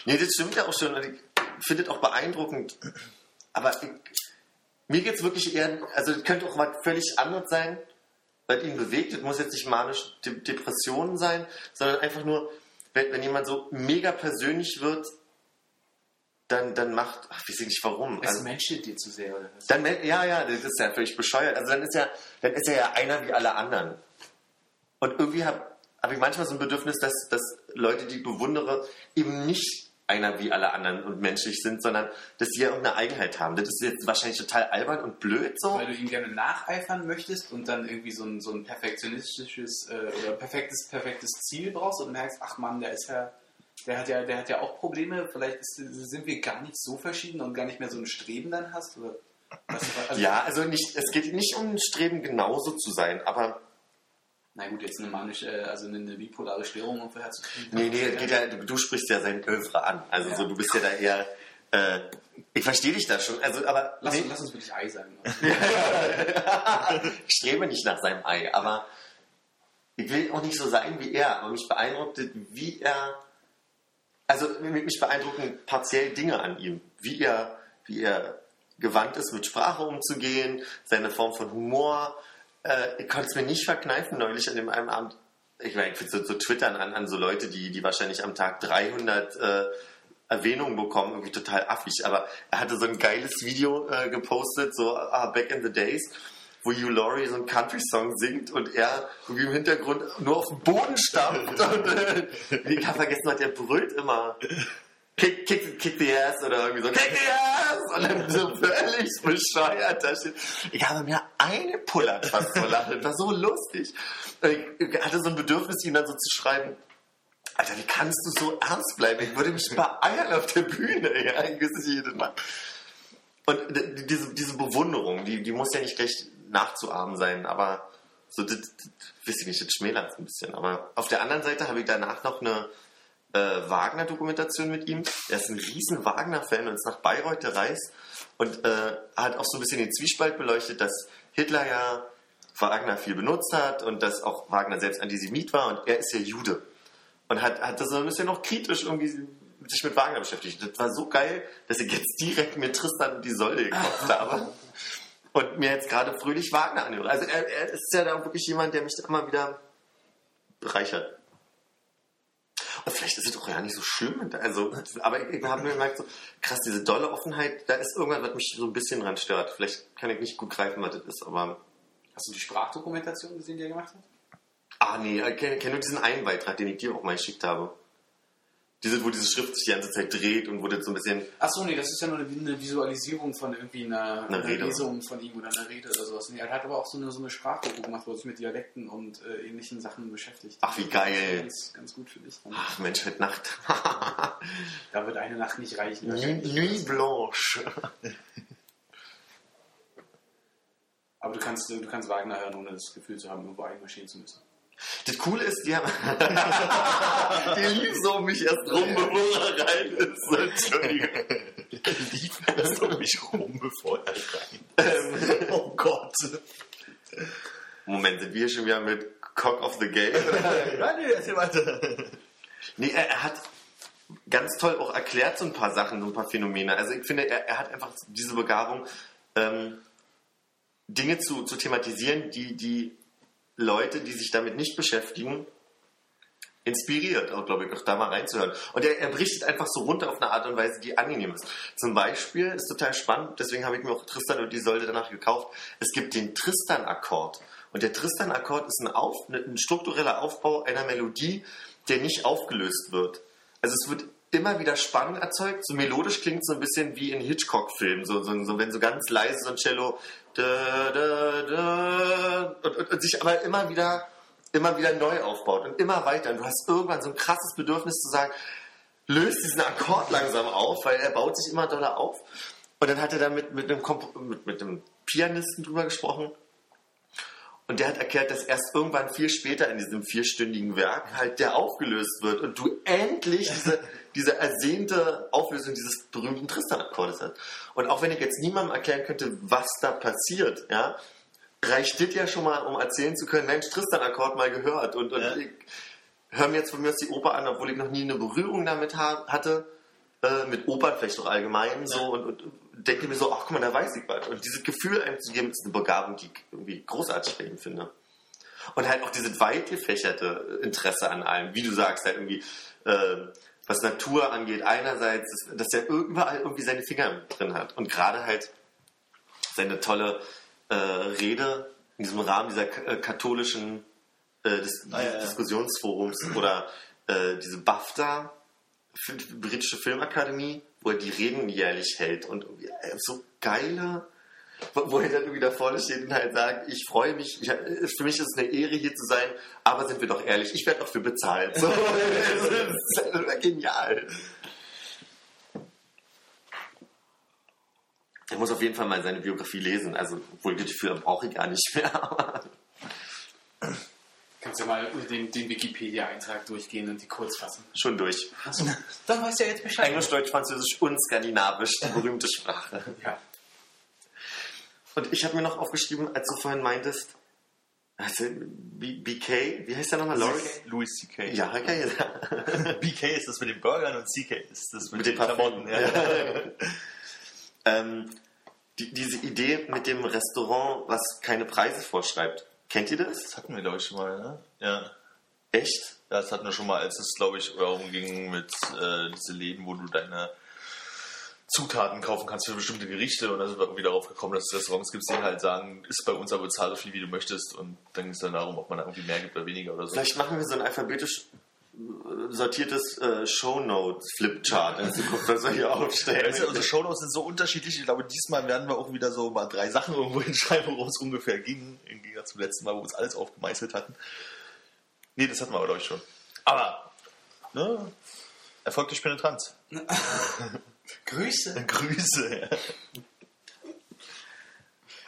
Nee, das stimmt ja auch schon. Und ich finde es auch beeindruckend. Aber ich, mir geht es wirklich eher, also es könnte auch mal völlig anders sein, weil ihn bewegt. Es muss jetzt nicht manisch De Depressionen sein, sondern einfach nur, wenn, wenn jemand so mega persönlich wird, dann, dann macht, ach, ich weiß nicht warum. Es Also- menschelt dir zu sehr, oder was? dann, ja, ja, das ist ja völlig bescheuert. Also dann ist ja, dann ist er ja einer wie alle anderen. Und irgendwie habe hab ich manchmal so ein Bedürfnis, dass, dass Leute, die ich bewundere, eben nicht einer wie alle anderen und menschlich sind, sondern dass sie ja irgendeine Eigenheit haben. Das ist jetzt wahrscheinlich total albern und blöd so. Weil du ihm gerne nacheifern möchtest und dann irgendwie so ein, so ein perfektionistisches äh, oder perfektes, perfektes Ziel brauchst und merkst, ach Mann, der ist ja, der hat ja, der hat ja auch Probleme, vielleicht ist, sind wir gar nicht so verschieden und gar nicht mehr so ein Streben dann hast. Oder was, also, Ja, also nicht, es geht nicht um ein Streben, genauso zu sein, aber Na gut, jetzt eine manische, äh, also eine, eine bipolare Störung ungefähr herzukriegen. nee, nee, geht ja, du, du sprichst ja sein Övre an. Also Ja. so, du bist ja da eher, äh, ich verstehe dich da schon, also aber Lass, nee. lass uns wirklich Ei sagen. ich strebe nicht nach seinem Ei, aber ich will auch nicht so sein wie er. Aber mich beeindruckt, wie er, also mich beeindrucken partiell Dinge an ihm, wie er, wie er gewandt ist, mit Sprache umzugehen, seine Form von Humor. Äh, ich konnte es mir nicht verkneifen neulich an dem einen Abend. Ich meine, ich so, so twittern an, an so Leute, die, die wahrscheinlich am Tag 300 äh, Erwähnungen bekommen, irgendwie total affig. Aber er hatte so ein geiles Video äh, gepostet, so ah, Back in the Days, wo Hugh Laurie so einen Country-Song singt und er irgendwie im Hintergrund nur auf dem Boden stampft. und äh, ich habe vergessen, hat er brüllt immer. Kick, kick, kick the ass oder irgendwie so, kick the ass! Und dann so völlig bescheuert da steht. Ich habe mir eine pullert fast vor Lachen. War so lustig. Ich hatte so ein Bedürfnis, ihm dann so zu schreiben, Alter, wie kannst du so ernst bleiben? Ich würde mich beeilen auf der Bühne. Ja, ich weiß nicht Mal. Und diese, diese Bewunderung, die, die muss ja nicht gleich nachzuahmen sein, aber so, das, das, weiß ich nicht, das schmälert es ein bisschen. Aber auf der anderen Seite habe ich danach noch eine äh, Wagner-Dokumentation mit ihm. Er ist ein riesen Wagner-Fan und ist nach Bayreuth gereist und äh, hat auch so ein bisschen den Zwiespalt beleuchtet, dass Hitler ja Wagner viel benutzt hat und dass auch Wagner selbst Antisemit war und er ist ja Jude. Und hat, hat das so ein bisschen noch kritisch irgendwie sich mit Wagner beschäftigt. Das war so geil, dass ich jetzt direkt mir Tristan und die Solde gekauft habe. Und mir jetzt gerade fröhlich Wagner anhöre. Also er, er ist ja da wirklich jemand, der mich da immer wieder bereichert. Vielleicht ist es auch ja nicht so schlimm. Also, aber ich habe mir gemerkt, so, krass, diese dolle Offenheit, da ist irgendwas, was mich so ein bisschen dran stört. Vielleicht kann ich nicht gut greifen, was das ist, aber. Hast du die Sprachdokumentation gesehen, die er gemacht hat? Ah, nee, ich kenne kenn nur diesen einen Beitrag, den ich dir auch mal geschickt habe. Diese, wo diese Schrift sich die ganze Zeit dreht und wo das so ein bisschen. Achso, nee, das ist ja nur eine, Visualisierung von irgendwie einer, Eine einer Rede. Lesung von ihm oder einer Rede oder sowas. Nee, er hat aber auch so eine, so eine Sprachdoku gemacht, wo er sich mit Dialekten und äh, ähnlichen Sachen beschäftigt. Ach, wie geil. Ganz, ganz gut für dich. Dann. Ach, Mensch, heute Nacht. Da wird eine Nacht nicht reichen. Nuit, Nuit Blanche. Aber du kannst, du kannst Wagner hören, ohne das Gefühl zu haben, irgendwo einmarschieren zu müssen. Das Coole ist, die haben. die lief so um mich erst rum, bevor er rein ist. Entschuldigung. Lief erst um mich rum, bevor er rein. Ähm, Oh Gott. Moment, sind wir schon wieder mit Cock of the Game? Ja, nee, erzähl weiter. Nee, er, er hat ganz toll auch erklärt so ein paar Sachen, so ein paar Phänomene. Also ich finde, er, er hat einfach diese Begabung, ähm, Dinge zu, zu thematisieren, die die Leute, die sich damit nicht beschäftigen, inspiriert, auch glaube ich, auch da mal reinzuhören. Und er, er bricht einfach so runter auf eine Art und Weise, die angenehm ist. Zum Beispiel ist total spannend, deswegen habe ich mir auch Tristan und die Säule danach gekauft. Es gibt den Tristan-Akkord. Und der Tristan-Akkord ist ein, auf, ein struktureller Aufbau einer Melodie, der nicht aufgelöst wird. Also es wird immer wieder Spannung erzeugt. So melodisch klingt so ein bisschen wie in Hitchcock-Filmen. So, so, so, wenn so ganz leise so ein Cello da, da, da, und, und, und sich aber immer wieder, immer wieder neu aufbaut und immer weiter. Und du hast irgendwann so ein krasses Bedürfnis zu sagen, löst diesen Akkord langsam auf, weil er baut sich immer doller auf. Und dann hat er da mit, mit, einem, Komp mit, mit einem Pianisten drüber gesprochen. Und der hat erklärt, dass erst irgendwann viel später in diesem vierstündigen Werk halt der aufgelöst wird und du endlich diese, diese ersehnte Auflösung dieses berühmten Tristan-Akkordes hast. Und auch wenn ich jetzt niemandem erklären könnte, was da passiert, ja, reicht das ja schon mal, um erzählen zu können, Mensch, Tristan-Akkord mal gehört. Und, und Ja. ich höre mir jetzt von mir aus die Oper an, obwohl ich noch nie eine Berührung damit ha hatte, äh, mit Opern vielleicht auch allgemein so und, und denke mir so, ach guck mal, da weiß ich was. Und dieses Gefühl einem zu geben, ist eine Begabung, die ich irgendwie großartig bei ihm finde. Und halt auch dieses weit gefächerte Interesse an allem, wie du sagst, halt irgendwie, äh, was Natur angeht, einerseits, dass, dass er überall irgendwie seine Finger drin hat. Und gerade halt seine tolle äh, Rede in diesem Rahmen dieser äh, katholischen äh, Dis Ah, ja. Diskussionsforums oder äh, diese BAFTA, britische Filmakademie, wo er die Reden jährlich hält und äh, so geile, wo, er dann irgendwie da vorne steht und halt sagt, ich freue mich, ich, äh, für mich ist es eine Ehre hier zu sein, aber sind wir doch ehrlich, ich werde dafür bezahlt. So, das ist genial. Er muss auf jeden Fall mal seine Biografie lesen, also wohl das Gefühl brauche ich gar nicht mehr. Kannst du mal den, den Wikipedia-Eintrag durchgehen und die kurz fassen? Schon durch. Dann weißt du ja jetzt Bescheid. Englisch, Deutsch, Französisch und Skandinavisch, die berühmte Sprache. Ja. Und ich habe mir noch aufgeschrieben, als du vorhin meintest, also BK, wie heißt der nochmal? Laurie? Louis C.K. Ja, okay. BK ist das mit den Burgern und CK ist das mit, Mit den Klamotten. Parfum. Ja. ähm, die, diese Idee mit dem Restaurant, was keine Preise vorschreibt. Kennt ihr das? Das hatten wir, glaube ich, schon mal, ne? Ja. Echt? Ja, das hatten wir schon mal, als es, glaube ich, darum ging mit äh, diese Läden, wo du deine Zutaten kaufen kannst für bestimmte Gerichte und dann sind wir irgendwie darauf gekommen, dass es Restaurants gibt, die halt sagen, ist bei uns aber zahl so viel, wie du möchtest und dann ging es dann darum, ob man da irgendwie mehr gibt oder weniger oder so. Vielleicht machen wir so ein alphabetisch äh, sortiertes äh, Shownotes-Flipchart in Zukunft, was wir hier aufstellen. Weißt du, unsere Shownotes sind so unterschiedlich. Ich glaube, diesmal werden wir auch wieder so mal drei Sachen irgendwo hinschreiben, worum es ungefähr ging. Im Gegensatz zum letzten Mal, wo wir uns alles aufgemeißelt hatten. Nee, das hatten wir aber, glaube ich, schon. Aber, ne? Erfolg durch Penetranz. Grüße. Grüße. Ja.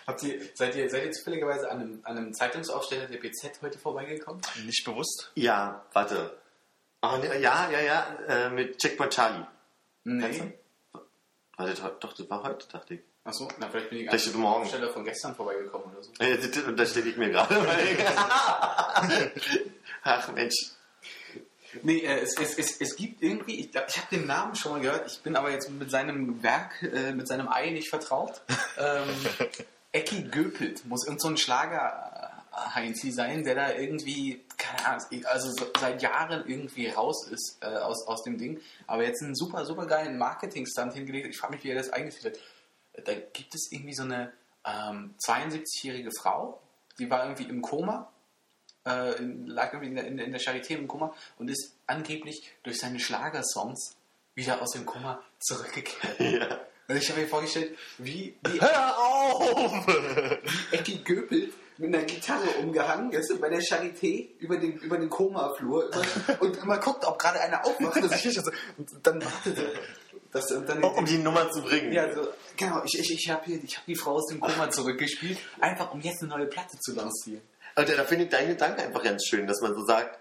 Habt ihr, seid, ihr, seid ihr zufälligerweise an einem, an einem Zeitungsaufsteller der BZ heute vorbeigekommen? Nicht bewusst. Ja, warte. Oh, ne, ja, ja, ja, äh, mit Checkpoint Charlie. Nee. Warte, doch, das war heute, dachte ich. Achso, na vielleicht bin ich Vielleicht an morgen. einem Aufsteller von gestern vorbeigekommen oder so. Äh, das- das- Da stehe ich mir gerade. Ach Mensch. Nee, äh, es, es, es, es gibt irgendwie, ich glaube, ich habe den Namen schon mal gehört, ich bin aber jetzt mit seinem Werk, äh, mit seinem Ei nicht vertraut. Ähm, Ecki Göpelt muss irgend so ein Schlager äh, Heinzi sein, der da irgendwie, keine Ahnung, also so, seit Jahren irgendwie raus ist äh, aus, aus dem Ding, aber jetzt einen super, super geilen Marketing-Stunt hingelegt. Ich frage mich, wie er das eingeführt hat. Da gibt es irgendwie so eine ähm, 72-jährige Frau, die war irgendwie im Koma äh, in- lag irgendwie in der, in, der- Charité im Koma und ist angeblich durch seine Schlagersongs wieder aus dem Koma zurückgekehrt. Ja. Und ich habe mir vorgestellt, wie, wie Hör auf! Ecki Göpel mit einer Gitarre umgehangen ist bei der Charité über den, über den Koma-Flur und immer guckt, ob gerade einer aufwacht. dass ich so, und dann wartet er. Das, und dann, Um die Nummer zu bringen. ja, so, genau, ich, ich, ich habe habe die Frau aus dem Koma zurückgespielt, einfach um jetzt eine neue Platte zu lancieren. Und da finde ich deinen Gedanken einfach ganz schön, dass man so sagt,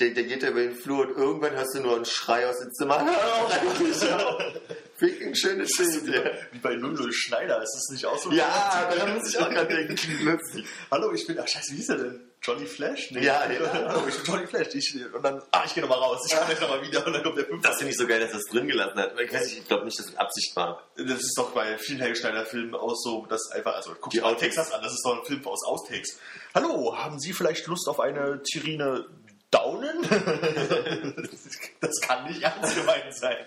der, der geht da über den Flur und irgendwann hörst du nur einen Schrei aus dem Zimmer. Finde ich ein schönes Schild. Ja, Wie bei Lulu Schneider, ist das nicht auch so? ja daran muss ich auch gerade denken. Hallo, ich bin, ach scheiße, wie hieß er denn? Johnny Flash? Nee. Ja, ja. Hallo, ich bin Johnny Flash. Ich, und dann, ah, ich gehe nochmal raus. Ich komme gleich nochmal wieder und dann kommt der fünfte. Das finde ich so geil, dass er es drin gelassen hat. Ich weiß ich glaube nicht, dass es Absicht war. Das ist doch bei vielen Helge Schneider-Filmen auch so, dass einfach, also guck Die dir Outtakes das an, das ist doch ein Film aus Outtakes. Hallo, haben Sie vielleicht Lust auf eine Terrine Daunen? das kann nicht ernst gemeint sein.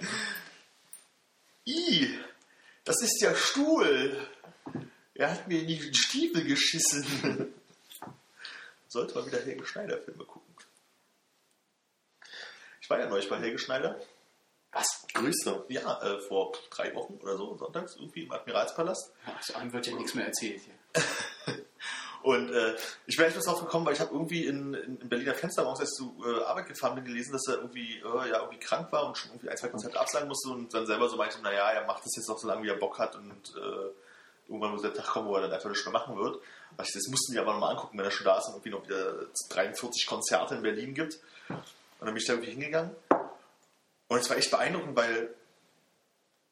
I, das ist der Stuhl. Er hat mir in die Stiefel geschissen. Sollte mal wieder Helge Schneider Filme gucken. Ich war ja neulich bei Helge Schneider. Was? Grüße. Ja, äh, vor drei Wochen oder so, sonntags, irgendwie im Admiralspalast. Also einem wird ja nichts mehr erzählt hier. Und äh, ich bin echt bloß drauf gekommen, weil ich habe irgendwie in, in, in Berliner Fenster morgens, als ich zur äh, Arbeit gefahren bin, gelesen, dass er irgendwie, äh, ja, irgendwie krank war und schon irgendwie ein, zwei Konzerte absagen musste und dann selber so meinte, naja, er macht das jetzt noch so lange, wie er Bock hat und äh, irgendwann muss der Tag kommen, wo er dann einfach nicht mehr machen wird. Ich, das mussten die aber nochmal angucken, wenn er schon da ist und irgendwie noch wieder 43 Konzerte in Berlin gibt. Und dann bin ich da irgendwie hingegangen. Und es war echt beeindruckend, weil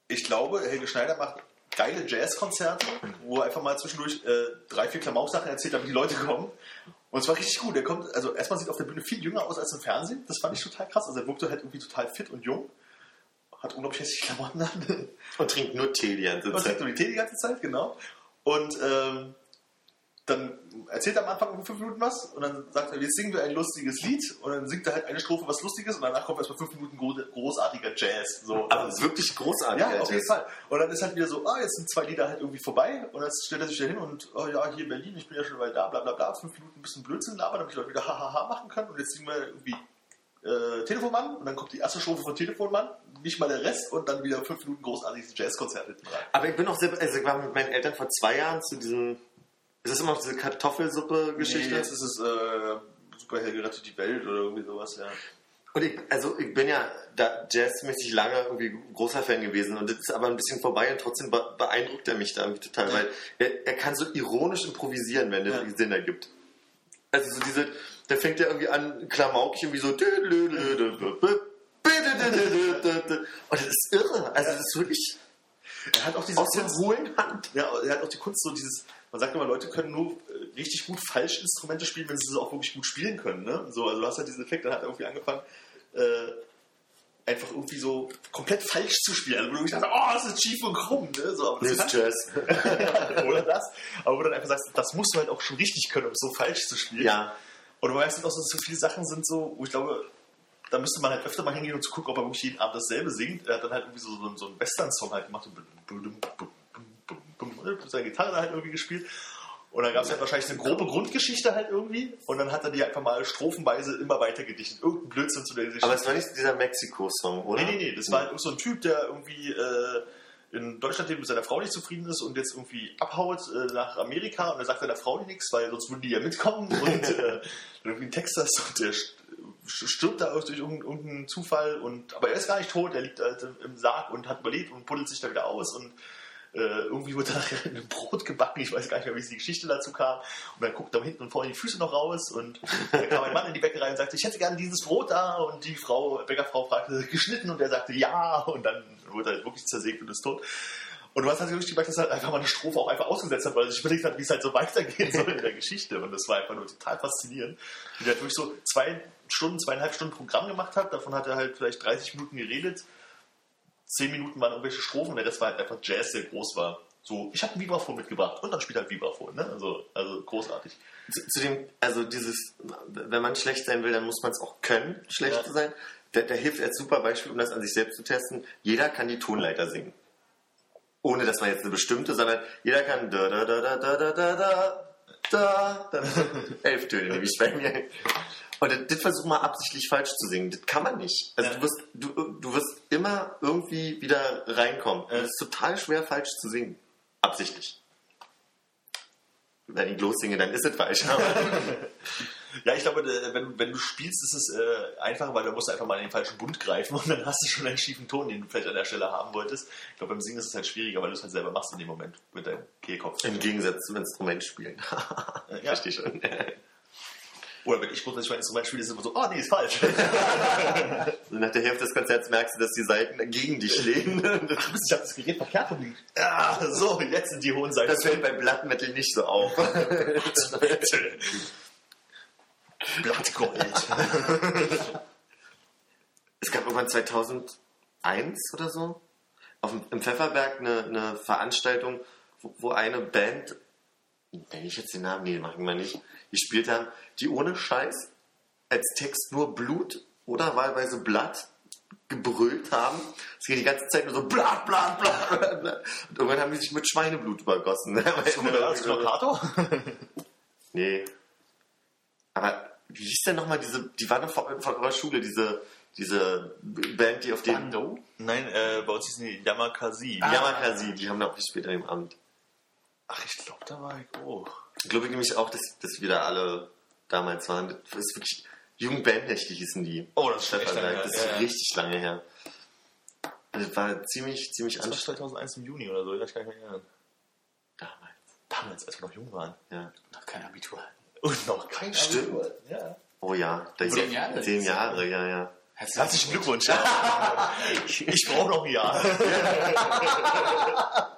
ich glaube, Helge Schneider macht geile Jazzkonzerte, wo er einfach mal zwischendurch äh, drei, vier Klamauk-Sachen erzählt, damit die Leute kommen. Und es war richtig gut. Er kommt, also erstmal sieht auf der Bühne viel jünger aus als im Fernsehen. Das fand ich total krass. Also er wirkte halt irgendwie total fit und jung. Hat unglaublich hässliche Klamotten an. Und trinkt nur Tee die ganze Und Zeit. trinkt nur die Tee die ganze Zeit, genau. Und ähm, dann erzählt er am Anfang fünf Minuten was und dann sagt er, jetzt singen wir ein lustiges Lied und dann singt er halt eine Strophe was Lustiges und danach kommt erstmal fünf Minuten gro großartiger Jazz. So. Aber wirklich großartig. Ja, Alter. auf jeden Fall. Und dann ist halt wieder so, ah, jetzt sind zwei Lieder halt irgendwie vorbei und jetzt stellt er sich da hin und, oh ja, hier in Berlin, ich bin ja schon mal da, bla bla bla, fünf Minuten ein bisschen Blödsinn labern, damit die Leute wieder hahaha machen können und jetzt singen wir irgendwie äh, Telefonmann und dann kommt die erste Strophe von Telefonmann, nicht mal der Rest und dann wieder fünf Minuten großartiges Jazzkonzert hinten rein. Aber ich bin auch sehr, also ich war mit meinen Eltern vor zwei Jahren zu diesem, ist das immer noch diese Kartoffelsuppe-Geschichte? Nee, jetzt ist es äh, Super Helge rettet die Welt oder irgendwie sowas, ja. Und ich, also ich bin ja da jazzmäßig lange irgendwie großer Fan gewesen und das ist aber ein bisschen vorbei und trotzdem be beeindruckt er mich da irgendwie total, weil er, er kann so ironisch improvisieren, wenn er Ja. Sinn ergibt. Also so diese, der fängt ja irgendwie an, klamaukig irgendwie so und das ist irre. Also das ist wirklich Er hat auch diese aus der hohlen Hand. ja, er hat auch die Kunst, so dieses, man sagt immer, Leute können nur äh, richtig gut falsch Instrumente spielen, wenn sie sie auch wirklich gut spielen können. Ne? So, also du hast halt diesen Effekt, dann hat er irgendwie angefangen, äh, einfach irgendwie so komplett falsch zu spielen. Also wo du wirklich dachte, oh, das ist schief und krumm. Ne? So, aber Das Jazz. oder das. Aber wo du dann einfach sagst, das musst du halt auch schon richtig können, um so falsch zu spielen. Ja. Und du weißt auch, dass so viele Sachen sind so, wo ich glaube, da müsste man halt öfter mal hingehen und zu gucken, ob er wirklich jeden Abend dasselbe singt. Er hat dann halt irgendwie so, so, so einen Western-Song halt gemacht und mit seiner Gitarre halt irgendwie gespielt. Und dann gab es halt wahrscheinlich eine grobe Grundgeschichte halt irgendwie. Und dann hat er die einfach mal strophenweise immer weiter gedichtet. Irgendein Blödsinn zu der Geschichte. Aber es war nicht dieser Mexiko-Song, oder? Nee, nee, nee. Das war halt so ein Typ, der irgendwie äh, in Deutschland lebt, mit seiner Frau nicht zufrieden ist und jetzt irgendwie abhaut äh, nach Amerika und er sagt seiner Frau nichts, weil sonst würden die ja mitkommen und äh, dann irgendwie in Texas und der stirbt da durch irgendeinen, Zufall und aber er ist gar nicht tot, er liegt halt im, Sarg und hat überlebt und puddelt sich da wieder aus und äh, irgendwie wurde da ein Brot gebacken, ich weiß gar nicht mehr, wie die Geschichte dazu kam. Und dann guckt da hinten und vorne die Füße noch raus und dann kam ein Mann in die Bäckerei und sagte, ich hätte gerne dieses Brot da und die Frau, Bäckerfrau fragte, geschnitten und er sagte, ja und dann wurde er wirklich zersägt und ist tot. Und du hast halt wirklich gemerkt, dass er halt einfach mal eine Strophe auch einfach ausgesetzt hat, weil er sich überlegt hat, wie es halt so weitergehen soll in der Geschichte. Und das war einfach nur total faszinierend. Und er hat wirklich so zwei Stunden, zweieinhalb Stunden Programm gemacht hat. Davon hat er halt vielleicht 30 Minuten geredet. Zehn Minuten waren irgendwelche Strophen und der Rest war halt einfach Jazz, der groß war. So, ich habe ein Vibraphon mitgebracht und dann spielt halt Vibraphon. Ne? Also, also großartig. zu, zu dem, also dieses, wenn man schlecht sein will, dann muss man es auch können, schlecht Ja. zu sein. Da, da hilft als super Beispiel, um das an sich selbst zu testen, jeder kann die Tonleiter singen. Ohne dass man jetzt eine bestimmte, sondern jeder kann da da da da da da da da da da elf Töne, nämlich bei mir. Und das, das versuch mal absichtlich falsch zu singen. Das kann man nicht. Also Ja. du wirst, du, du wirst immer irgendwie wieder reinkommen. Ja. Es ist total schwer falsch zu singen. Absichtlich. Wenn ich lossinge, dann ist es falsch. Ja, ich glaube, äh, wenn, wenn du spielst, ist es äh, einfacher, weil du musst einfach mal in den falschen Bund greifen und dann hast du schon einen schiefen Ton, den du vielleicht an der Stelle haben wolltest. Ich glaube, beim Singen ist es halt schwieriger, weil du es halt selber machst in dem Moment mit deinem Kehlkopf. Im Gegensatz zum Instrument spielen. Ja. Verstehe schon. Oder wenn ich grundsätzlich mein Instrument spiele, ist es immer so, oh nee, ist falsch. So nach der Hälfte des Konzerts merkst du, dass die Seiten gegen dich legen. ich habe das Gerät verkehrt rumliegt. Ja, so, jetzt sind die hohen Seiten. Das fällt beim Blatt Metal nicht so auf. Blattgold. Es gab irgendwann 2001 oder so auf dem, im Pfefferberg eine, eine Veranstaltung, wo, wo eine Band, nenne ich jetzt den Namen, nee, machen wir nicht, die gespielt haben, die ohne Scheiß als Text nur Blut oder wahlweise Blatt gebrüllt haben. Es geht die ganze Zeit nur so Blatt, Blatt, Blatt. Und irgendwann haben die sich mit Schweineblut übergossen. Das Knockato? nee. Aber wie hieß denn nochmal diese, die war doch von, von eurer Schule, diese, diese Band, die auf den Bando? Nein, äh, bei uns hießen die Yamakasi. Ah. Yamakasi, die haben da auch an dem Abend. Ach, ich glaube, da war ich auch. Ich glaube nämlich auch, dass, dass wir da alle damals waren. Das ist wirklich Jugendbandnächte hießen die. Oh, das ist echt lange her. Das ist Ja, ja. richtig lange her. Das war ziemlich, ziemlich Das war anstrengend 2001 im Juni oder so, ich weiß gar nicht mehr erinnern. damals. Damals, als wir noch jung waren. Ja. Noch kein Abitur. Und noch kein Stimmt. Abitur. Ja. Oh ja. Da Zehn Jahre. Zehn Jahre, ja, ja. Herzlichen Glückwunsch. ich ich brauche noch ein Jahr.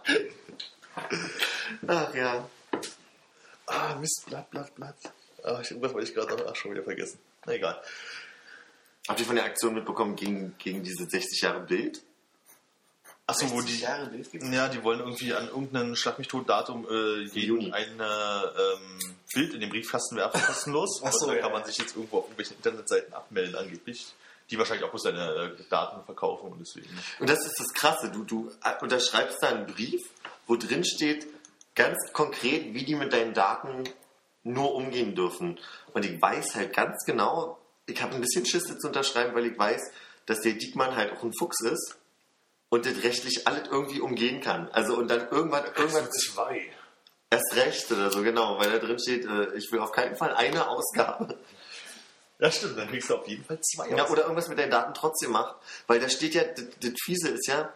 Ach ja. Ah, Mist, Blatt, Blatt, Blatt. Ah, ich, irgendwas wollte ich gerade noch ach, schon wieder vergessen. Na egal. Habt ihr von der Aktion mitbekommen gegen, gegen diese 60 Jahre Bild? Achso, wo die. Jahre? Ja, die wollen irgendwie an irgendeinem Schlag mich tot Datum äh, Juni. ein ähm, Bild in den Briefkasten werfen, kostenlos. Ach so, und da ja, kann man sich jetzt irgendwo auf irgendwelchen Internetseiten abmelden, angeblich. Die wahrscheinlich auch bloß seine äh, Daten verkaufen und deswegen. Und das ist das Krasse. Du, du äh, unterschreibst da einen Brief, wo drin steht, ganz konkret, wie die mit deinen Daten nur umgehen dürfen. Und ich weiß halt ganz genau, ich habe ein bisschen Schiss das zu unterschreiben, weil ich weiß, dass der Diekmann halt auch ein Fuchs ist und das rechtlich alles irgendwie umgehen kann. Also und dann irgendwann, irgendwann zwei. erst recht oder so, genau, weil da drin steht, äh, ich will auf keinen Fall eine Ausgabe. Ja, stimmt, dann kriegst du auf jeden Fall zwei. Ja, oder irgendwas mit deinen Daten trotzdem macht. Weil da steht ja, das, das Fiese ist ja,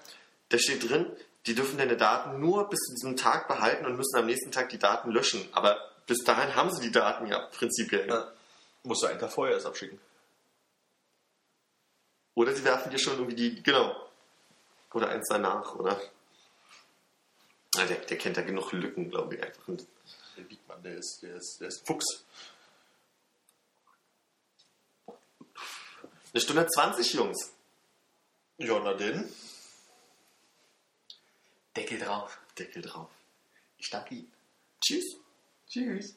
da steht drin, die dürfen deine Daten nur bis zu diesem Tag behalten und müssen am nächsten Tag die Daten löschen. Aber bis dahin haben sie die Daten ja prinzipiell. Ja. Musst du einen Tag vorher erst abschicken. Oder sie werfen dir schon irgendwie die, genau. Oder eins danach, oder? Der, der kennt da genug Lücken, glaube ich, einfach. Der Diekmann, der ist, der ist, der ist Fuchs. eine Stunde 20, Jungs. Ja, na denn. Deckel drauf. Deckel drauf. Ich danke Ihnen. Tschüss. Tschüss.